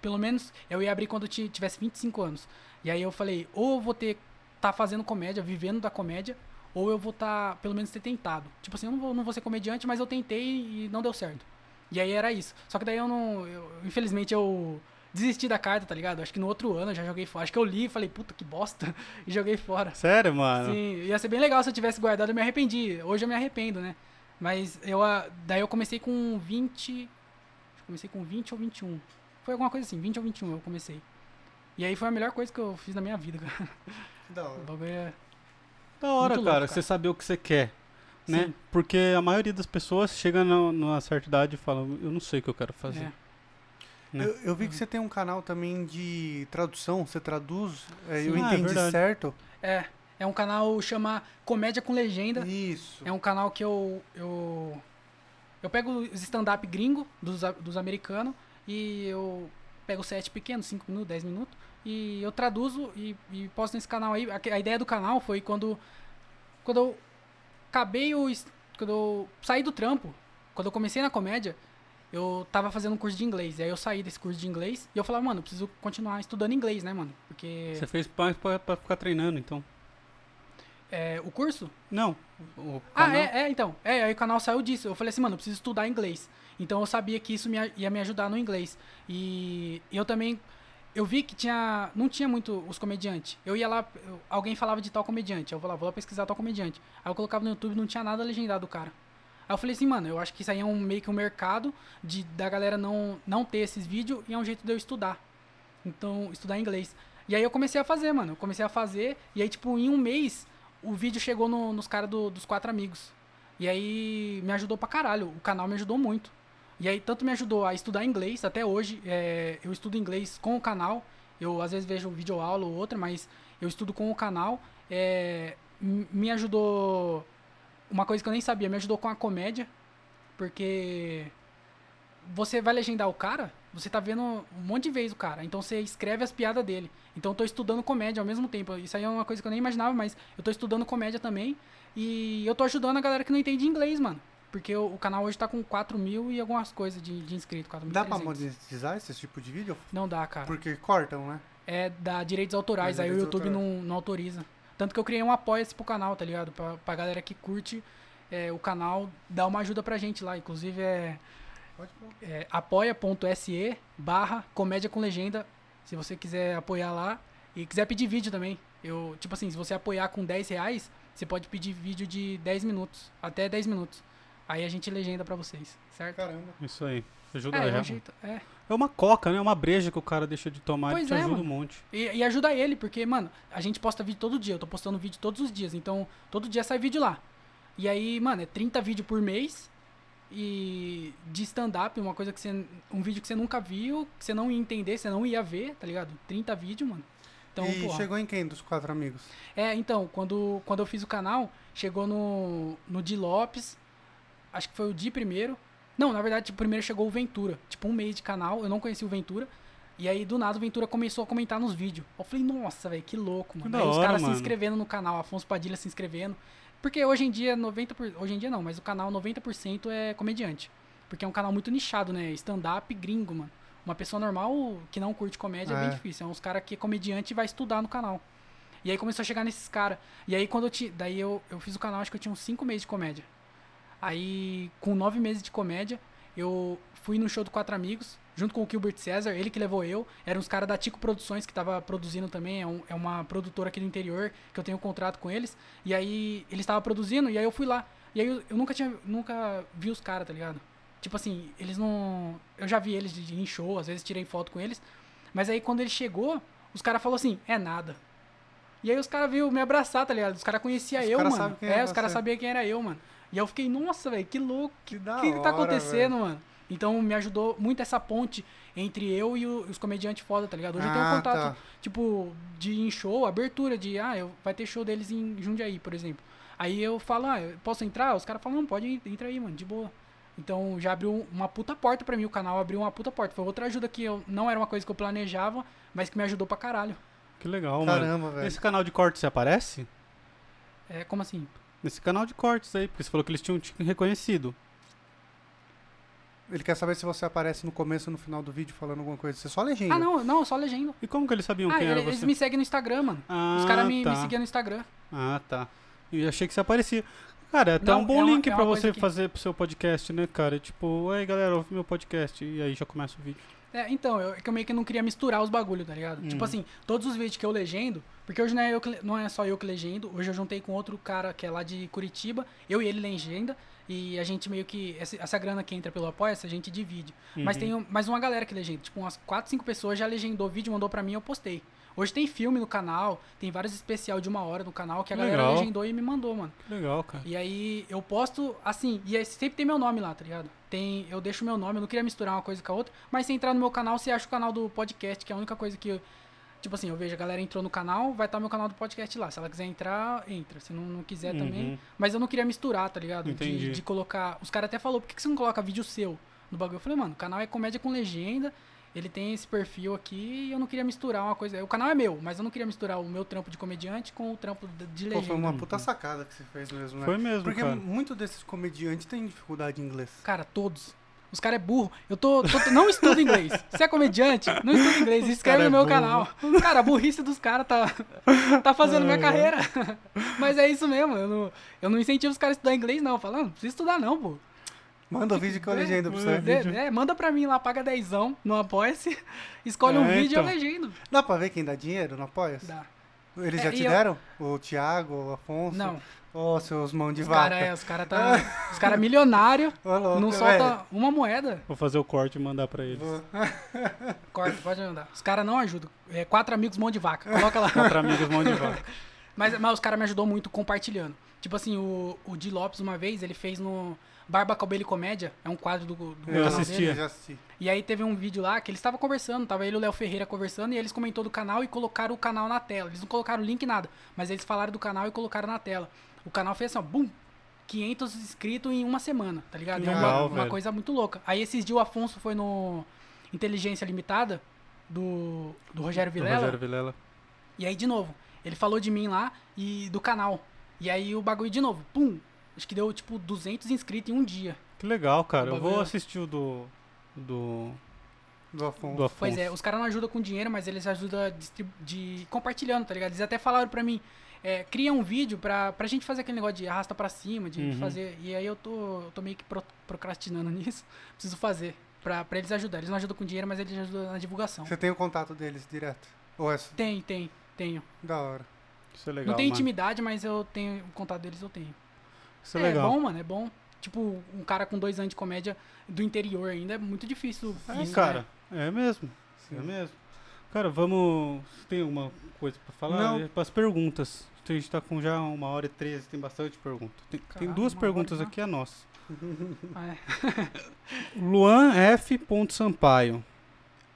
Pelo menos eu ia abrir quando eu ti- tivesse 25 anos. E aí eu falei, ou eu vou ter. tá fazendo comédia, vivendo da comédia, ou eu vou tá, pelo menos ter tentado. Tipo assim, eu não vou, não vou ser comediante, mas eu tentei e não deu certo. E aí era isso. Só que daí eu não. eu- infelizmente eu desisti da carta, tá ligado? Acho que no outro ano eu já joguei fora. Acho que eu li e falei, puta que bosta, e joguei fora. Sério, mano? Sim, ia ser bem legal se eu tivesse guardado, eu me arrependi. Hoje eu me arrependo, né? Mas eu, ah, daí eu comecei com 20. Comecei com 20 ou 21. Foi alguma coisa assim, 20 ou 21 eu comecei. E aí foi a melhor coisa que eu fiz na minha vida, cara. Da O hora. bagulho é. Da hora, Muito cara, louco, você saber o que você quer, né? Porque a maioria das pessoas chega no- numa certa idade e fala, eu não sei o que eu quero fazer. é. né? Eu, eu vi que você tem um canal também de tradução, você traduz, é, eu. Ah, é entendi verdade. certo? É. É um canal chama Comédia com Legenda. Isso. É um canal que eu. Eu, eu pego os stand-up gringo dos, dos americanos e eu pego set pequeno, 5 minutos, 10 minutos, e eu traduzo e, e posto nesse canal aí. A, a ideia do canal foi quando. Quando eu acabei o. Quando eu saí do trampo, quando eu comecei na comédia, eu tava fazendo um curso de inglês. E aí eu saí desse curso de inglês e eu falava, mano, eu preciso continuar estudando inglês, né, mano? Porque. Você fez mais pra, pra ficar treinando, então. É, o curso Não. o Ah, é, é, então. É, aí o canal saiu disso. Eu falei assim, mano, eu preciso estudar inglês. Então eu sabia que isso me ia me ajudar no inglês. E eu também. Eu vi que tinha. Não tinha muito os comediantes. Eu ia lá, eu- alguém falava de tal comediante. Eu vou lá, vou lá pesquisar tal comediante. Aí eu colocava no YouTube não tinha nada legendado do cara. Aí eu falei assim, mano, eu acho que isso aí é um, meio que um mercado de, da galera não, não ter esses vídeos e é um jeito de eu estudar. Então, estudar inglês. E aí eu comecei a fazer, mano. Eu comecei a fazer. E aí, tipo, em um mês, o vídeo chegou no- nos caras do- dos quatro amigos. E aí me ajudou pra caralho. O canal me ajudou muito. E aí tanto me ajudou a estudar inglês, até hoje é, eu estudo inglês com o canal. Eu às vezes vejo vídeo aula ou outra, mas eu estudo com o canal. É, me ajudou uma coisa que eu nem sabia, me ajudou com a comédia, porque você vai legendar o cara, você tá vendo um monte de vezes o cara, então você escreve as piadas dele. Então eu tô estudando comédia ao mesmo tempo. Isso aí é uma coisa que eu nem imaginava, mas eu tô estudando comédia também. E eu tô ajudando a galera que não entende inglês, mano. Porque o, o canal hoje tá com 4 mil e algumas coisas de, de inscrito. 4.300. Dá pra monetizar esse tipo de vídeo? Não dá, cara. Porque cortam, né? É da direitos autorais, É, aí o direitos YouTube não, autorais. não autoriza. Tanto que eu criei um apoia-se pro canal, tá ligado? Pra, pra galera que curte é, o canal, dar uma ajuda pra gente lá. Inclusive é. É apoia.se barra comédia com legenda. Se você quiser apoiar lá. E quiser pedir vídeo também. Eu, tipo assim, se você apoiar com 10 reais, você pode pedir vídeo de 10 minutos. Até 10 minutos. Aí a gente legenda pra vocês, certo? Caramba. Isso aí. Ajuda É, é um jeito. É. É uma coca, né? Uma breja que o cara deixa de tomar Pois e te é, ajuda mano. um monte. E, e ajuda ele, porque, mano, a gente posta vídeo todo dia. Eu tô postando vídeo todos os dias. Então, todo dia sai vídeo lá. E aí, mano, é 30 vídeos por mês. E de stand-up, uma coisa que você. Um vídeo que você nunca viu, que você não ia entender, você não ia ver, tá ligado? 30 vídeos, mano. Então, e porra. chegou em quem dos quatro amigos? É, então, quando, quando eu fiz o canal, chegou no, no Di Lopes, acho que foi o Di primeiro. Não, na verdade, tipo, primeiro chegou o Ventura. Tipo, um mês de canal, eu não conhecia o Ventura. E aí, do nada, o Ventura começou a comentar nos vídeos. Eu falei, nossa, velho, que louco, mano. Da aí os caras se inscrevendo no canal, Afonso Padilha se inscrevendo. Porque hoje em dia, 90%. Por, hoje em dia não, mas o canal 90% é comediante. Porque é um canal muito nichado, né? Stand-up gringo, mano. Uma pessoa normal que não curte comédia é, É. bem difícil. É uns caras que é comediante e vai estudar no canal. E aí começou a chegar nesses caras. E aí quando eu ti, daí eu, eu fiz o canal, acho que eu tinha uns 5 meses de comédia. Aí, com 9 meses de comédia, eu fui no show do Quatro Amigos, junto com o Gilbert César, ele que levou eu. Eram os caras da Tico Produções que tava produzindo também, é, um- é uma produtora aqui do interior, que eu tenho um contrato com eles. E aí eles estavam produzindo, e aí eu fui lá. E aí eu, eu nunca tinha, nunca vi os caras, tá ligado? Tipo assim, eles não. Eu já vi eles em show, às vezes tirei foto com eles. Mas aí quando ele chegou, os caras falaram assim: é nada. E aí os caras viram me abraçar, tá ligado? Os caras conheciam eu, cara mano. é, é os caras sabiam quem era eu, mano. E aí eu fiquei, nossa, velho, que louco. Que que, que tá hora, acontecendo, velho. mano? Então me ajudou muito essa ponte entre eu e o- os comediantes foda, tá ligado? Hoje eu tenho Ah, um contato, tá. tipo, de em show, abertura, de, ah, eu, vai ter show deles em Jundiaí, por exemplo. Aí eu falo, ah, eu posso entrar? Os caras falam, não, pode ir, entra aí, mano, de boa. Então já abriu uma puta porta pra mim, o canal abriu uma puta porta. Foi outra ajuda que eu não era uma coisa que eu planejava, mas que me ajudou pra caralho. Que legal, mano. Caramba, velho. Nesse canal de cortes você aparece? É, como assim? Nesse canal de cortes aí, porque você falou que eles tinham te reconhecido. Ele quer saber se você aparece no começo ou no final do vídeo falando alguma coisa. Você só legenda. Ah, não, não, só legenda. E como que eles sabiam Ah, quem era eles você? me seguem no Instagram, mano. Ah, Os caras me, tá. me seguiam no Instagram. Ah, tá. Eu achei que você aparecia. Cara, é até Não, um bom é uma- link é pra você que- fazer pro seu podcast, né, cara? Tipo, aí galera, ouve meu podcast. E aí já começa o vídeo. É, então, eu, é que eu meio que não queria misturar os bagulho, tá ligado? Uhum. Tipo assim, todos os vídeos que eu legendo, porque hoje não é, eu que não é só eu que legendo, hoje eu juntei com outro cara que é lá de Curitiba, eu e ele legenda, e a gente meio que, essa, grana que entra pelo apoia a gente divide. Mas Uhum. tem um- mais uma galera que legenda, tipo umas 4, 5 pessoas já legendou o vídeo, mandou pra mim eu postei. Hoje tem filme no canal, tem vários especial de uma hora no canal que a galera Legal. legendou e me mandou, mano. Legal, cara. E aí eu posto assim, e aí sempre tem meu nome lá, tá ligado? Tem, eu deixo meu nome, eu não queria misturar uma coisa com a outra, mas se entrar no meu canal, você acha o canal do podcast, que é a única coisa que eu, tipo assim, eu vejo a galera entrou no canal, vai estar meu canal do podcast lá. Se ela quiser entrar, entra. Se não, não quiser também. Uhum. Mas eu não queria misturar, tá ligado? Entendi. De, de colocar. Os caras até falou, por que que você não coloca vídeo seu no bagulho? Eu falei, mano, o canal é comédia com legenda. Ele tem esse perfil aqui e eu não queria misturar uma coisa. O canal é meu, mas eu não queria misturar o meu trampo de comediante com o trampo de, de Pô, legenda. foi uma puta sacada que você fez mesmo, né? Foi mesmo, Porque cara. muito desses comediantes têm dificuldade em inglês. Cara, todos. Os caras é burro. Eu tô, tô- Não estudo inglês. Você é comediante? Não estuda inglês. Cara no é meu burro. canal. Cara, a burrice dos caras tá, tá fazendo minha Uhum. carreira. Mas é isso mesmo. Eu não, eu não incentivo os caras a estudar inglês, não. Falando, não precisa estudar, não, pô. Manda o vídeo que eu legendo pra você. É, é, manda pra mim lá, paga dezão no Apoia-se, escolhe um É, vídeo e eu então. legendo. Dá pra ver quem dá dinheiro no apoia Dá. Eles É, já te eu- deram? O Thiago, o Afonso? Não, Ô, seus mãos de os vaca. caras é, os cara tá. Os caras milionários, Ô, louco, não velho. solta uma moeda. Vou fazer o corte e mandar pra eles. Vou- Corta, pode mandar. Os caras não ajudam. É, quatro amigos, mão de vaca. Coloca lá. Quatro amigos mão de vaca. Mas, mas os caras me ajudou muito compartilhando. Tipo assim, o, o Di Lopes, uma vez, ele fez no Barba, Cabelo e Comédia. É um quadro do, do Eu canal assisti. dele. Eu assisti. E aí teve um vídeo lá que eles estavam conversando, tava ele e o Léo Ferreira conversando, e eles comentou do canal e colocaram o canal na tela. Eles não colocaram o link nada, mas eles falaram do canal e colocaram na tela. O canal fez assim, ó, bum, 500 inscritos em uma semana, tá ligado? Que é uma, legal, uma coisa muito louca. Aí esses dias o Afonso foi no Inteligência Limitada, do, do Rogério Do Vilela. Rogério Vilela. E aí, de novo, ele falou de mim lá e do canal. E aí o bagulho de novo, pum, acho que deu tipo 200 inscritos em um dia. Que legal, cara. Eu vou assistir o do. Do. Do Afonso. Do Afonso. Pois é, os caras não ajudam com dinheiro, mas eles ajudam distribu- de compartilhando, tá ligado? Eles até falaram pra mim, é, cria um vídeo pra, pra gente fazer aquele negócio de arrasta pra cima, de Uhum. fazer. E aí eu tô, eu tô meio que pro- procrastinando nisso. Preciso fazer. Pra, pra eles ajudarem. Eles não ajudam com dinheiro, mas eles ajudam na divulgação. Você tem o contato deles direto? Ou é Tem, tem, tenho. da hora? Isso é legal. não mano. intimidade, mas eu tenho o contato deles, eu tenho. Isso é É, legal. bom, mano, é bom. Tipo, um cara com dois anos de comédia do interior ainda é muito difícil. É, isso, cara. né? É mesmo. É Sim. mesmo. Cara, vamos. Tem alguma coisa pra falar? Não. É Pras perguntas. A gente tá com já uma hora e treze, tem bastante pergunta. Tem, tem Caralho, duas perguntas aqui, a nossa. Ah, é. Luan F. Sampaio.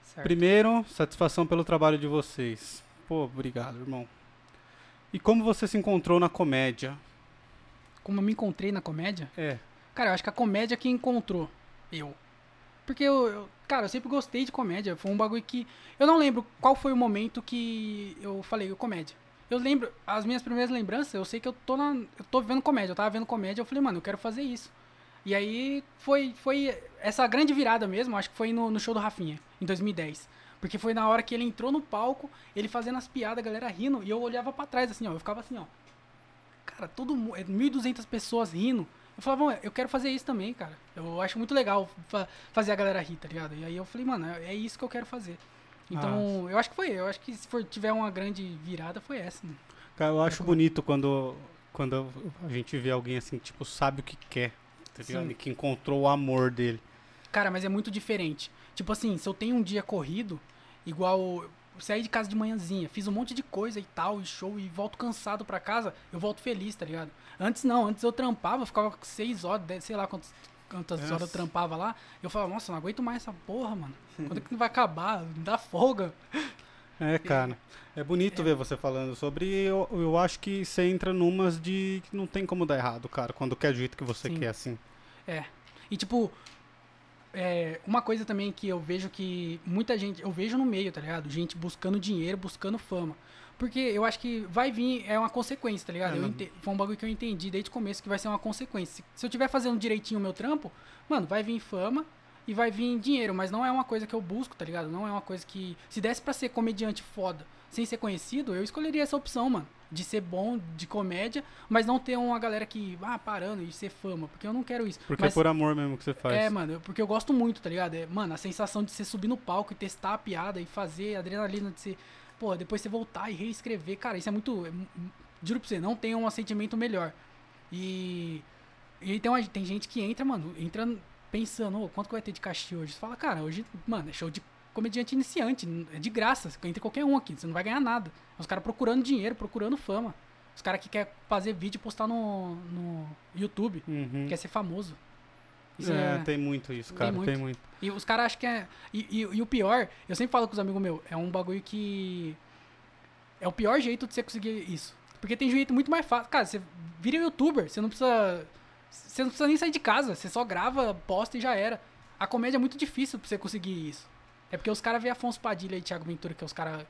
Certo. Primeiro, satisfação pelo trabalho de vocês. Pô, obrigado, irmão. E como você se encontrou na comédia? Como eu me encontrei na comédia, É. cara, eu acho que a comédia que encontrou eu. Porque eu, eu- cara, eu sempre gostei de comédia. Foi um bagulho que. Eu não lembro qual foi o momento que eu falei, comédia. Eu lembro, as minhas primeiras lembranças, eu sei que eu tô na. Eu tô vendo comédia, eu tava vendo comédia, eu falei, mano, eu quero fazer isso. E aí foi, foi essa grande virada mesmo, acho que foi no, no show do Rafinha, em 2010. Porque foi na hora que ele entrou no palco, ele fazendo as piadas, a galera rindo, e eu olhava pra trás assim, ó, eu ficava assim, ó. Cara, todo mundo, 1.200 pessoas rindo. Eu falava, "Mano, eu quero fazer isso também, cara. Eu acho muito legal fa- fazer a galera rir, tá ligado? E aí eu falei, mano, é é isso que eu quero fazer. Então, eu acho que foi, eu acho que se for tiver uma grande virada, foi essa. Mano. Cara, eu acho como- bonito quando, quando a gente vê alguém assim, tipo, sabe o que quer. Tá ligado? E que encontrou o amor dele. Cara, mas é muito diferente. Tipo assim, se eu tenho um dia corrido, igual saí de casa de manhãzinha, fiz um monte de coisa e tal, e show, e volto cansado pra casa, eu volto feliz, tá ligado? Antes não, antes eu trampava, ficava seis horas, dez, sei lá quantas, quantas Nossa. horas eu trampava lá. Eu falava, nossa, não aguento mais essa porra, mano. Quando é que vai acabar? Me dá folga. É, cara. É bonito ver você falando sobre. Eu, eu acho que você entra numas de que não tem como dar errado, cara, quando quer do jeito que você Sim. quer, assim. É. E tipo, é, uma coisa também que eu vejo que muita gente, eu vejo no meio, tá ligado? Gente buscando dinheiro, buscando fama. Porque eu acho que vai vir, é uma consequência, tá ligado? É, ente- foi um bagulho que eu entendi desde o começo que vai ser uma consequência. Se, se eu tiver fazendo direitinho o meu trampo, mano, vai vir fama e vai vir dinheiro, mas não é uma coisa que eu busco, tá ligado? Não é uma coisa que. Se desse pra ser comediante foda sem ser conhecido, eu escolheria essa opção, mano. De ser bom, de comédia, mas não ter uma galera que, ah, parando e ser fama, porque eu não quero isso. Porque mas, é por amor mesmo que você faz. é, mano, porque eu gosto muito, tá ligado? É, mano, a sensação de você subir no palco e testar a piada e fazer a adrenalina de você, pô, depois você voltar e reescrever, cara, isso é muito. é juro pra você, não tem um sentimento melhor. E. E tem, uma, tem gente que entra, mano, entra pensando, ô, quanto que vai ter de cachê hoje? Você fala, cara, hoje, mano, é show de comediante iniciante, é de graça, entra qualquer um aqui, você não vai ganhar nada. Os caras procurando dinheiro, procurando fama. Os caras que querem fazer vídeo e postar no, no YouTube, Uhum. quer ser famoso. É, é- tem muito isso, tem cara, muito. tem muito. e os caras acham que é. E, e- e o pior, eu sempre falo com os amigos meus, é um bagulho que. É o pior jeito de você conseguir isso. Porque tem jeito muito mais fácil. Cara, você vira youtuber, você não precisa. Você não precisa nem sair de casa, você só grava, posta e já era. A comédia é muito difícil pra você conseguir isso. É porque os caras veem Afonso Padilha e Thiago Ventura, que é os caras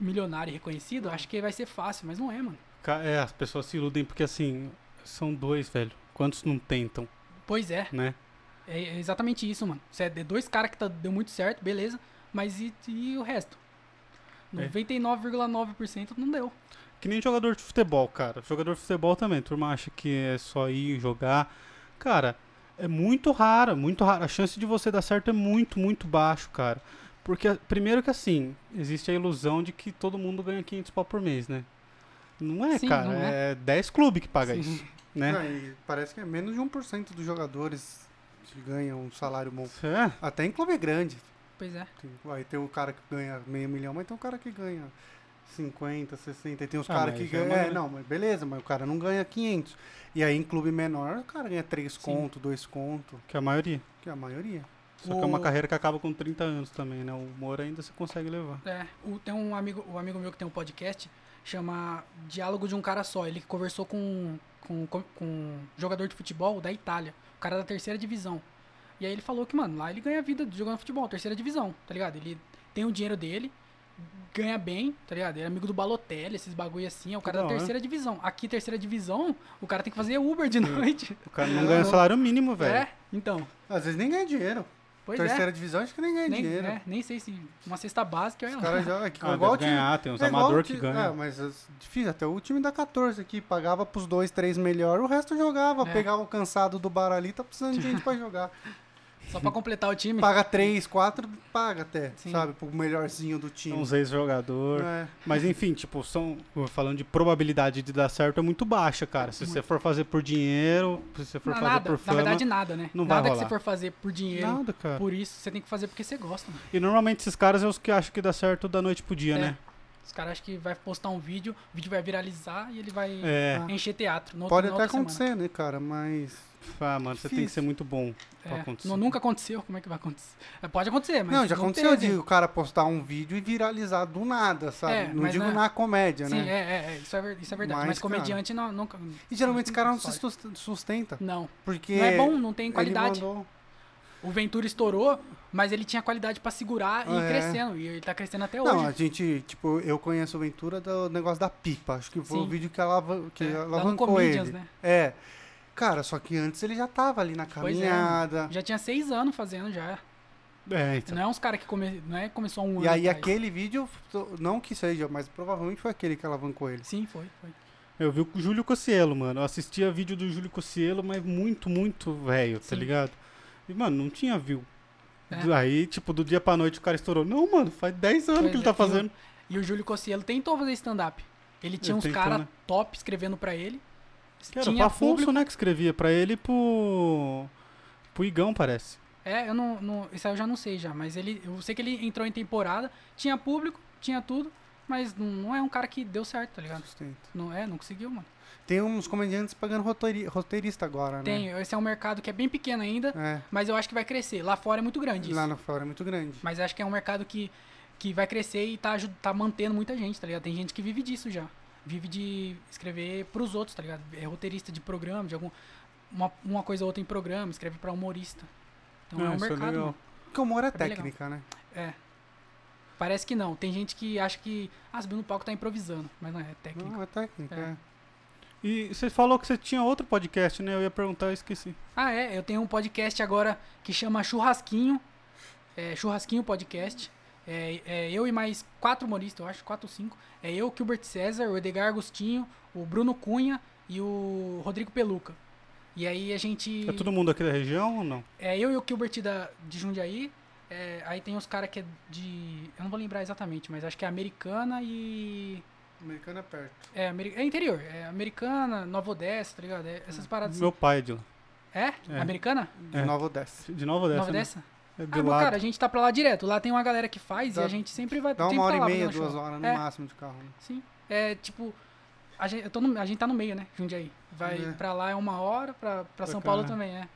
milionários e reconhecidos, acho que vai ser fácil, mas não é, mano. É, as pessoas se iludem porque assim, são dois, velho. Quantos não tentam, Pois é, né? é é exatamente isso, mano. Você é de dois caras que tá, deu muito certo, beleza, mas e, e o resto? É. 99,9% não deu. Que nem jogador de futebol, cara. Jogador de futebol também. Turma acha que é só ir jogar. Cara, é muito raro, muito raro. A chance de você dar certo é muito, muito baixo, cara. Porque, primeiro que assim, existe a ilusão de que todo mundo ganha 500 pau por mês, né? Não é, Sim, cara. não é. 10 clubes que paga Sim. isso, né? Não, e parece que é menos de 1% dos jogadores que ganham um salário bom. É, Até em clube grande. Pois é. Tem- Vai ter o cara que ganha meio milhão, mas tem um cara que ganha 50, 60. E tem os Ah, caras que é ganham. É, grana. não, mas beleza, mas o cara não ganha 500. E aí em clube menor, o cara ganha 3 Sim. conto, 2 conto, que é a maioria. que é a maioria. Só que é uma O- carreira que acaba com 30 anos também, né? O humor ainda você consegue levar. É, o- tem um amigo, um amigo meu que tem um podcast, chama Diálogo de um Cara Só. Ele conversou com, com, com, com um jogador de futebol da Itália, o cara da terceira divisão. E aí ele falou que, mano, lá ele ganha vida jogando futebol, terceira divisão, tá ligado? Ele tem o dinheiro dele, ganha bem, tá ligado? Ele é amigo do Balotelli, esses bagulho assim, é o cara da da terceira divisão. Aqui, terceira divisão, o cara tem que fazer Uber de noite. O cara não ganha salário mínimo, velho. É, então. Às vezes nem ganha dinheiro. Pois Terceira é. divisão acho que nem ganha Nem, dinheiro. é, nem sei se uma cesta básica Os lá. caras já. É, que, Ah, igual o deve time- ganhar, tem uns é amador o que ganham. É, mas as- difícil. Até o time da 14 aqui pagava pros dois, três melhor, o resto jogava. É. Pegava o cansado do bar ali, tá precisando de gente pra jogar. Só pra completar o time. Paga três, quatro, paga até, Sim. sabe? Pro melhorzinho do time. Uns ex-jogador. É. Mas enfim, tipo, são, falando de probabilidade de dar certo é muito baixa, cara. Se você for fazer por dinheiro, se você for Não, fazer nada, por na fama, verdade nada, né? não vai nada que rolar. você for fazer por dinheiro, nada, cara. por isso, você tem que fazer porque você gosta. Mano. E normalmente esses caras é os que acham que dá certo da noite pro dia, É. né? Os caras acham que vai postar um vídeo, o vídeo vai viralizar e ele vai É. encher teatro. No Pode até na acontecer, né, cara? Mas. Ah, mano, você tem que Difícil. ser muito bom pra semana. É, acontecer. nu- nunca aconteceu, como é que vai acontecer? É, Pode acontecer, mas não, já aconteceu de teve. o cara postar um vídeo e viralizar do nada, sabe? É, não digo não é- na comédia, Sim, né? é, é, é, isso, é isso é verdade. Mas, Mas, comediante não, nunca. E geralmente esse cara não se sustenta. Não. Porque. Não é bom, não tem ele qualidade. mandou- O Ventura estourou, mas ele tinha qualidade pra segurar e ir É. crescendo. E ele tá crescendo até Não, hoje. a gente, tipo, eu conheço o Ventura do negócio da pipa. Acho que foi o Sim. vídeo que, alava, que É, alavancou Comedians, ele. né? É. Cara, só que antes ele já tava ali na Pois é, caminhada. Já tinha seis anos fazendo já. É, então. Não é uns caras que come... não é começou um ano. e aí atrás. aquele vídeo, não que seja, mas provavelmente foi aquele que alavancou ele. Sim, foi, foi. Eu vi o Júlio Cossielo, mano. Eu assistia vídeo do Júlio Cossielo, mas muito, muito velho, tá ligado? E, mano, não tinha view. É. Aí, tipo, do dia pra noite o cara estourou. Não, mano, faz 10 anos Pois que ele tá o- fazendo. E o Júlio Cossielo tentou fazer stand-up. Ele tinha Ele uns caras né? top escrevendo pra ele. Que era o tinha Afonso, público. né, que escrevia pra ele e pro. pro Igão, parece. É, eu não, não. Isso aí eu já não sei já, mas ele. Eu sei que ele entrou em temporada, tinha público, tinha tudo, mas não, não é um cara que deu certo, tá ligado? Sustento. Não é, não conseguiu, mano. Tem uns comediantes pagando roteiri- roteirista agora, né? Tem, esse é um mercado que é bem pequeno ainda, É. mas eu acho que vai crescer. Lá fora é muito grande isso. Lá no fora é muito grande. Mas acho que é um mercado que, que vai crescer e tá, tá mantendo muita gente, tá ligado? Tem gente que vive disso já. Vive de escrever pros outros, tá ligado? É roteirista de programa, de algum. Uma, uma coisa ou outra em programa, escreve pra humorista. Então é, um isso é mercado. legal. mano. Porque o humor é, É técnica, né? É. Parece que não. Tem gente que acha que. Ah, subiu no palco tá improvisando. Mas não é, é técnica. Não, é técnica, É. é. E você falou que você tinha outro podcast, né? Eu ia perguntar, eu esqueci. Ah, é. Eu tenho um podcast agora que chama Churrasquinho. É, Churrasquinho Podcast. É, é eu e mais quatro humoristas, eu acho, quatro ou cinco. É eu, Gilbert César, o Edgar Agostinho, o Bruno Cunha e o Rodrigo Peluca. E aí a gente. É todo mundo aqui da região ou não? É eu e o Gilbert da, de Jundiaí. É, aí tem os caras que é de. Eu não vou lembrar exatamente, mas acho que é americana e. O americano é perto. É, é interior. É americana, Nova Odessa, tá ligado? É essas paradas assim. Meu pai é de lá. É? É. Americana? De É. Nova Odessa. De Nova Odessa. Nova né? Odessa? É de Ah, cara, a gente tá pra lá direto. Lá tem uma galera que faz Dá- e a gente sempre vai. Dá uma hora tá e lá meia, duas show. horas no É. máximo de carro. Né? Sim. É tipo. A gente, eu tô no- a gente tá no meio, né? Jundiaí. Vai É. pra lá é uma hora, pra, pra São Paulo né? também, é.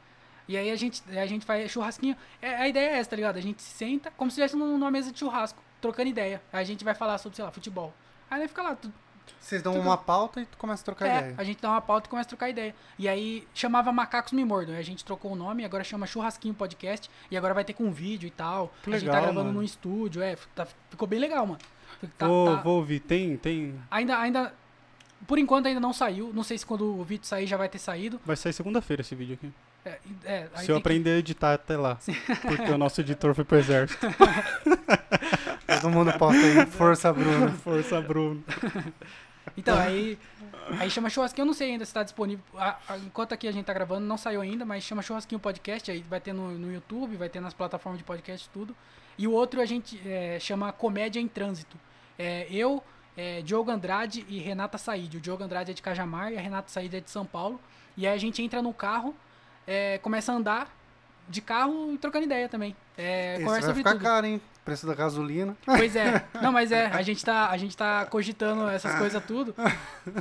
E aí a gente, a gente faz churrasquinho. É, a ideia é essa, tá ligado? A gente senta como se estivesse num- numa mesa de churrasco, trocando ideia. Aí a gente vai falar sobre, sei lá, futebol. Aí ele fica lá, tu, Vocês dão Tudo- uma pauta e tu começa a trocar é, ideia. a gente dá uma pauta e começa a trocar ideia. E aí chamava Macacos Me Mordam. A gente trocou o nome, agora chama Churrasquinho Podcast. E agora vai ter com vídeo e tal. Que a gente tá gravando mano. num estúdio, é. tá- ficou bem legal, mano. Tá- vou, tá- vou ouvir. Tem, tem. Ainda, ainda. Por enquanto ainda não saiu. Não sei se quando o vídeo sair já vai ter saído. Vai sair segunda-feira esse vídeo aqui. É, é, Se eu tem que- aprender a editar até lá. Porque o nosso editor foi pro exército. Todo mundo posta aí, força Bruno. Força, Bruno. Então, aí. Aí chama Churrasquinho, eu não sei ainda se tá disponível. A- a- enquanto aqui a gente tá gravando, não saiu ainda, mas chama Churrasquinho Podcast, aí vai ter no, no YouTube, vai ter nas plataformas de podcast tudo. E o outro a gente é, chama Comédia em Trânsito. É, eu, é, Diogo Andrade e Renata Said. O Diogo Andrade é de Cajamar e a Renata Said é de São Paulo. E aí a gente entra no carro, é, começa a andar de carro e trocando ideia também. É, Esse conversa vai sobre ficar tudo. caro, hein? Preço da gasolina. Pois é. Não, mas é, a gente tá, a gente tá cogitando essas coisas tudo.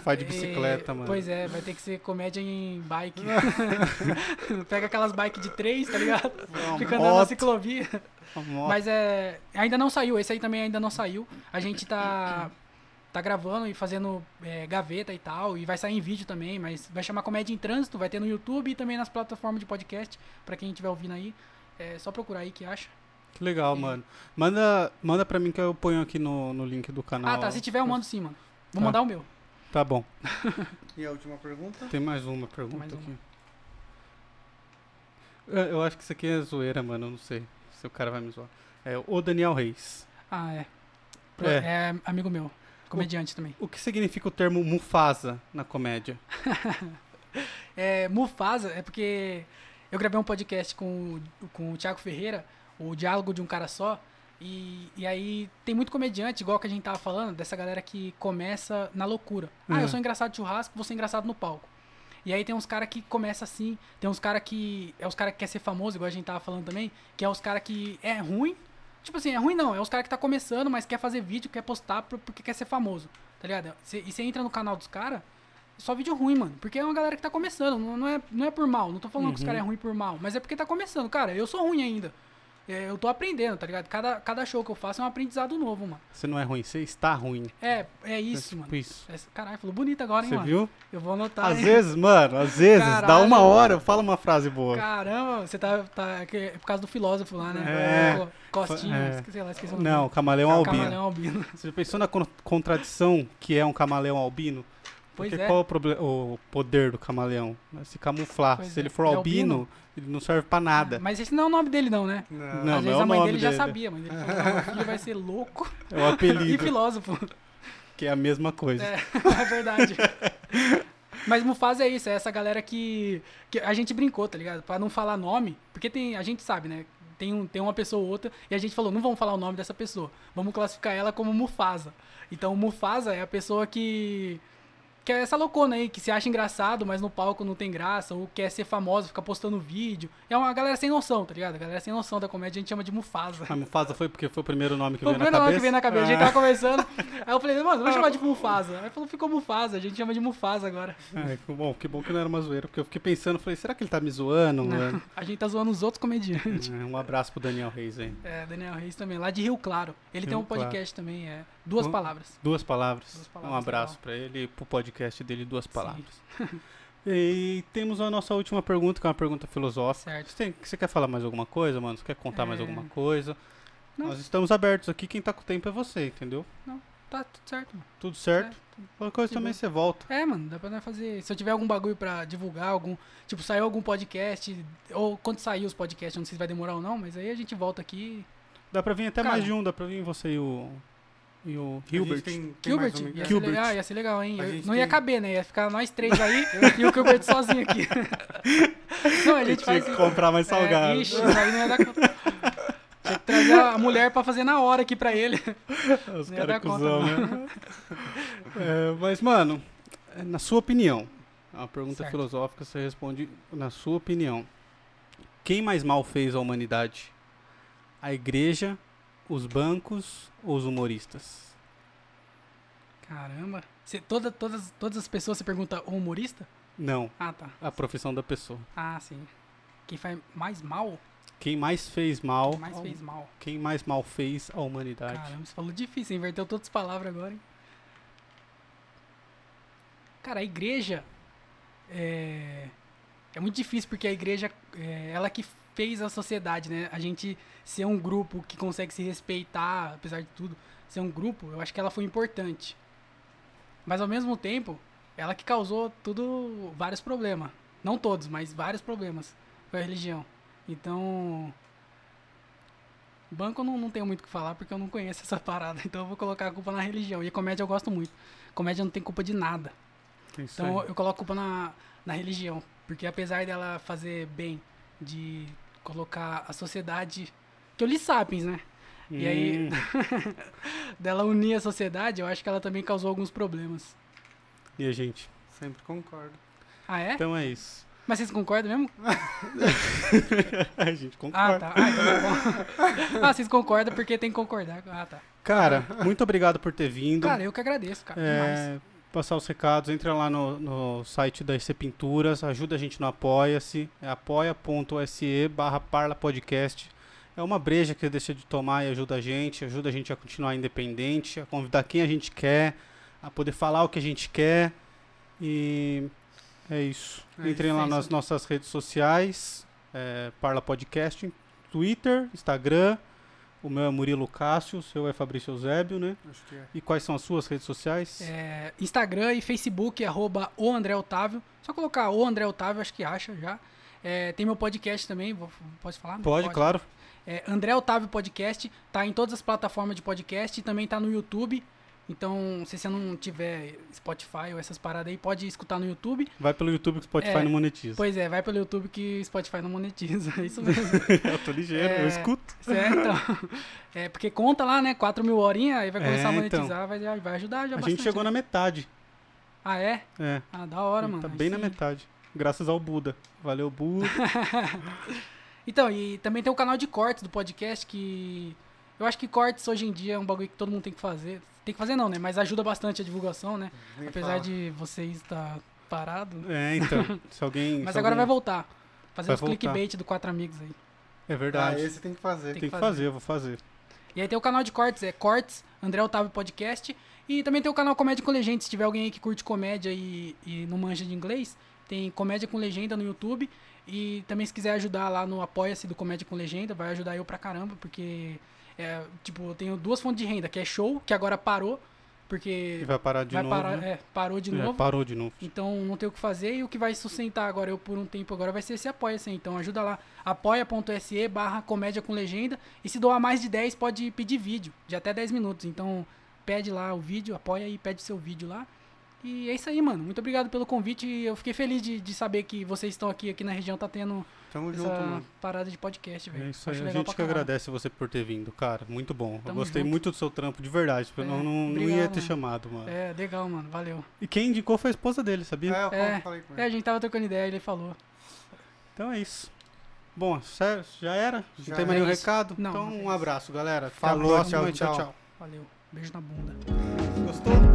Faz de bicicleta, É, mano. Pois é, vai ter que ser comédia em bike. Pega aquelas bikes de três, tá ligado? Fica andando na ciclovia. Uma. Mas é. Ainda não saiu, esse aí também ainda não saiu. A gente tá. Tá gravando e fazendo é, gaveta e tal. E vai sair em vídeo também, mas vai chamar Comédia em Trânsito, vai ter no YouTube e também nas plataformas de podcast. Pra quem estiver ouvindo aí. É só procurar aí que acha. Que legal, mano. Manda, manda pra mim que eu ponho aqui no, no link do canal. Ah, tá. Se tiver, eu mando sim, mano. Vou Tá. mandar o meu. Tá bom. E a última pergunta? Tem mais uma pergunta mais uma. aqui. É, Eu acho que isso aqui é zoeira, mano. Eu não sei se o cara vai me zoar. É o Daniel Reis. Ah, é. Pro- É. é amigo meu. Comediante também. O que significa o termo Mufasa na comédia? É, Mufasa é porque eu gravei um podcast com, o- com o Thiago Ferreira, o Diálogo de um Cara Só, e, e aí tem muito comediante, igual que a gente tava falando, dessa galera que começa na loucura. Ah, Uhum. eu sou engraçado de churrasco, vou ser engraçado no palco. E aí tem uns caras que começa assim, tem uns caras que. É os caras que quer ser famoso, igual a gente tava falando também, que é os caras que é ruim. Tipo assim, é ruim não, é os caras que tá começando, mas quer fazer vídeo, quer postar por- porque quer ser famoso. Tá ligado? E você entra no canal dos caras, só vídeo ruim, mano. Porque é uma galera que tá começando. Não, não é, não é por mal. Não tô falando que os Uhum. caras é ruim por mal. Mas é porque tá começando. Cara, eu sou ruim ainda. É, eu tô aprendendo, tá ligado? Cada, cada show que eu faço é um aprendizado novo, mano. Você não é ruim, você está ruim. É, é É isso, tipo mano. isso. É, caralho, falou bonito agora, hein, Você mano? viu? Eu vou anotar. Às hein? vezes, mano, às vezes, dá Caralho, uma hora, mano. fala uma frase boa. Caramba, você tá. tá é é por causa do filósofo lá, né? É. Co- Costinha, É. esqueci lá, esqueci o nome. Não, camaleão albino. Camaleão albino. Você já pensou na con- contradição que é um camaleão albino? Pois Porque é. qual é o, proble- o poder do camaleão? É se camuflar. Pois se é. ele for é albino, albino? ele não serve pra nada. Mas esse não é o nome dele, não, né? Não. Não, Às mas vezes é o a mãe nome dele já dele. sabia, mas ele falou: não, meu filho vai ser louco É o e apelido, filósofo. que é a mesma coisa. É, é verdade. Mas Mufasa é isso, é essa galera que, que a gente brincou, tá ligado? Pra não falar nome, porque tem, a gente sabe, né? Tem, um, tem uma pessoa ou outra, e a gente falou, não vamos falar o nome dessa pessoa, vamos classificar ela como Mufasa. Então Mufasa é a pessoa que que é essa loucona aí, que se acha engraçado, mas no palco não tem graça, ou quer ser famoso, fica postando vídeo. É uma galera sem noção, tá ligado? A galera sem noção da comédia a gente chama de Mufasa. A Mufasa foi porque foi o primeiro nome que Foi o veio na primeiro nome cabeça? que veio na cabeça. A gente Ah. tava conversando. Aí eu falei, mano, vamos chamar de Mufasa. Aí falou, ficou Mufasa, a gente chama de Mufasa agora. É, que bom, que bom que não era uma zoeira, porque eu fiquei pensando, falei, será que ele tá me zoando? mano? A gente tá zoando os outros comediantes. É, um abraço pro Daniel Reis aí. É, Daniel Reis também, lá de Rio Claro. Ele tem Rio um Claro. podcast também, é Duas Hum. Palavras. Duas palavras. Duas palavras, um abraço legal. pra ele e pro podcast dele, duas palavras. e temos a nossa última pergunta, que é uma pergunta filosófica. Certo. Você, tem- você quer falar mais alguma coisa, mano? Você quer contar mais É. alguma coisa? Não. Nós estamos abertos aqui, quem tá com tempo é você, entendeu? Tá tudo certo, mano. Tudo certo? É, Qualquer coisa também você volta. É, mano, dá pra nós fazer. Se eu tiver algum bagulho pra divulgar, algum. Tipo, saiu algum podcast, ou quando sair os podcasts, não sei se vai demorar ou não, mas aí a gente volta aqui. Dá pra vir até Cara. mais de um, dá pra vir você e o. E o A Hilbert. tem, tem Gilbert, um- ia, é. ser legal, ia ser legal, hein? A não ia tem- caber, né? Ia ficar nós três aí e o Gilbert sozinho aqui. não, a gente Tinha faz. que comprar mais salgado. É, ixi, aí não ia dar conta. Tinha que trazer a mulher pra fazer na hora aqui pra ele. Os ia caras cuzão, né? É, mas, mano, é, na sua opinião, é uma pergunta Certo. filosófica, você responde na sua opinião. Quem mais mal fez à humanidade? A igreja, os bancos ou os humoristas? Caramba. Você, toda, todas, todas as pessoas você pergunta o humorista? Não, Ah, tá. a profissão da pessoa. Ah, sim. Quem faz mais mal? Quem mais fez mal? Quem mais ao- fez mal? Quem mais mal fez à humanidade? Caramba, você falou difícil, inverteu todas as palavras agora, hein? Cara, a igreja é, é muito difícil porque a igreja é ela que fez a sociedade, né? A gente ser um grupo que consegue se respeitar, apesar de tudo, ser um grupo, eu acho que ela foi importante. Mas ao mesmo tempo, ela que causou tudo, vários problemas. Não todos, mas vários problemas. Foi a religião. Então, Banco eu não, não tenho muito o que falar porque eu não conheço essa parada. Então eu vou colocar a culpa na religião. E a comédia eu gosto muito. Comédia não tem culpa de nada. Isso Então aí. eu coloco culpa na, na religião. Porque apesar dela fazer bem de colocar a sociedade. Que eu li Sapiens, né? E aí, Hum, dela unir a sociedade, eu acho que ela também causou alguns problemas. e a gente? Sempre concordo. Ah, é? Então é isso. Mas vocês concordam mesmo? a gente Ah, concorda. tá. Ah, então tá bom. ah, vocês concordam porque tem que concordar. Ah, tá. Cara, muito obrigado por ter vindo. Cara, eu que agradeço, cara. Demais. É, passar os recados, entra lá no, no site da IC Pinturas, ajuda a gente no Apoia-se, é apoia.se barra Parla Podcast. É uma breja que deixa de tomar e ajuda a gente, ajuda a gente a continuar independente, a convidar quem a gente quer, a poder falar o que a gente quer. E é isso. É Entrem isso, lá é nas nossas redes sociais, é, Parla Podcast, Twitter, Instagram. O meu é Murilo Cássio, o seu é Fabrício Eusébio, né? Acho que é. E quais são as suas redes sociais? É, Instagram e Facebook, arroba o André Otávio. Só colocar o André Otávio, acho que acha já. É, tem meu podcast também, vou- pode falar? Pode, claro. É, André Otávio Podcast, tá em todas as plataformas de podcast e também tá no YouTube. Então, se você não tiver Spotify ou essas paradas aí, pode escutar no YouTube. Vai pelo YouTube que Spotify É, não monetiza. Pois é, vai pelo YouTube que Spotify não monetiza. É isso mesmo. eu tô ligeiro, eu É, escuto. certo? Então, é, porque conta lá, né? 4 mil horinhas, aí vai começar É, a então. monetizar, vai, vai ajudar já A bastante. gente chegou né? na metade. Ah, é? É. Ah, da hora, mano. tá bem na sim. metade. Graças ao Buda. Valeu, Buda. Então, e também tem o canal de cortes do podcast que. Eu acho que cortes hoje em dia é um bagulho que todo mundo tem que fazer. Tem que fazer não, né? Mas ajuda bastante a divulgação, né? Nem Apesar fala. de vocês estar parado. É, então. Se alguém. Mas se agora vai alguém... voltar. Fazer Vai uns voltar. clickbait do Quatro Amigos aí. É Ah, verdade. esse tem que fazer. Tem Tem que fazer. fazer, eu vou fazer. E aí tem o canal de cortes, é Cortes, André Otávio Podcast. E também tem o canal Comédia com Legenda. Se tiver alguém aí que curte comédia e, e não manja de inglês, tem Comédia com Legenda no YouTube. E também se quiser ajudar lá no Apoia-se do Comédia com Legenda, vai ajudar eu pra caramba, porque, é, tipo, eu tenho duas fontes de renda, que é show, que agora parou, porque E vai parar de vai novo. parar, né? é, parou de É, novo. parou de novo. Então não tem o que fazer e o que vai sustentar agora eu por um tempo agora vai ser esse apoia-se. Então ajuda lá, apoia.se barra comédia com legenda. E se doar mais de 10, pode pedir vídeo, de até 10 minutos. Então pede lá o vídeo, apoia e pede seu vídeo lá. E é isso aí, mano. Muito obrigado pelo convite. Eu fiquei feliz de, de saber que vocês estão aqui, aqui na região, tá tendo Tamo essa junto, mano. parada de podcast, velho. É isso aí. Acho A legal gente que agradece você por ter vindo, cara. Muito bom. Eu Tamo gostei junto. muito do seu trampo, de verdade. porque eu É, não, não, não obrigado, ia ter mano. chamado, mano. É, legal, mano. Valeu. E quem indicou foi a esposa dele, sabia? É, eu É, falei com É, ele. a gente tava trocando ideia, ele falou. Então é isso. Bom, sério, já era? Não Já tem mais nenhum isso. recado? Não, então não um isso. abraço, galera. Falou, tchau, tchau, tchau. tchau. Valeu. Beijo na bunda.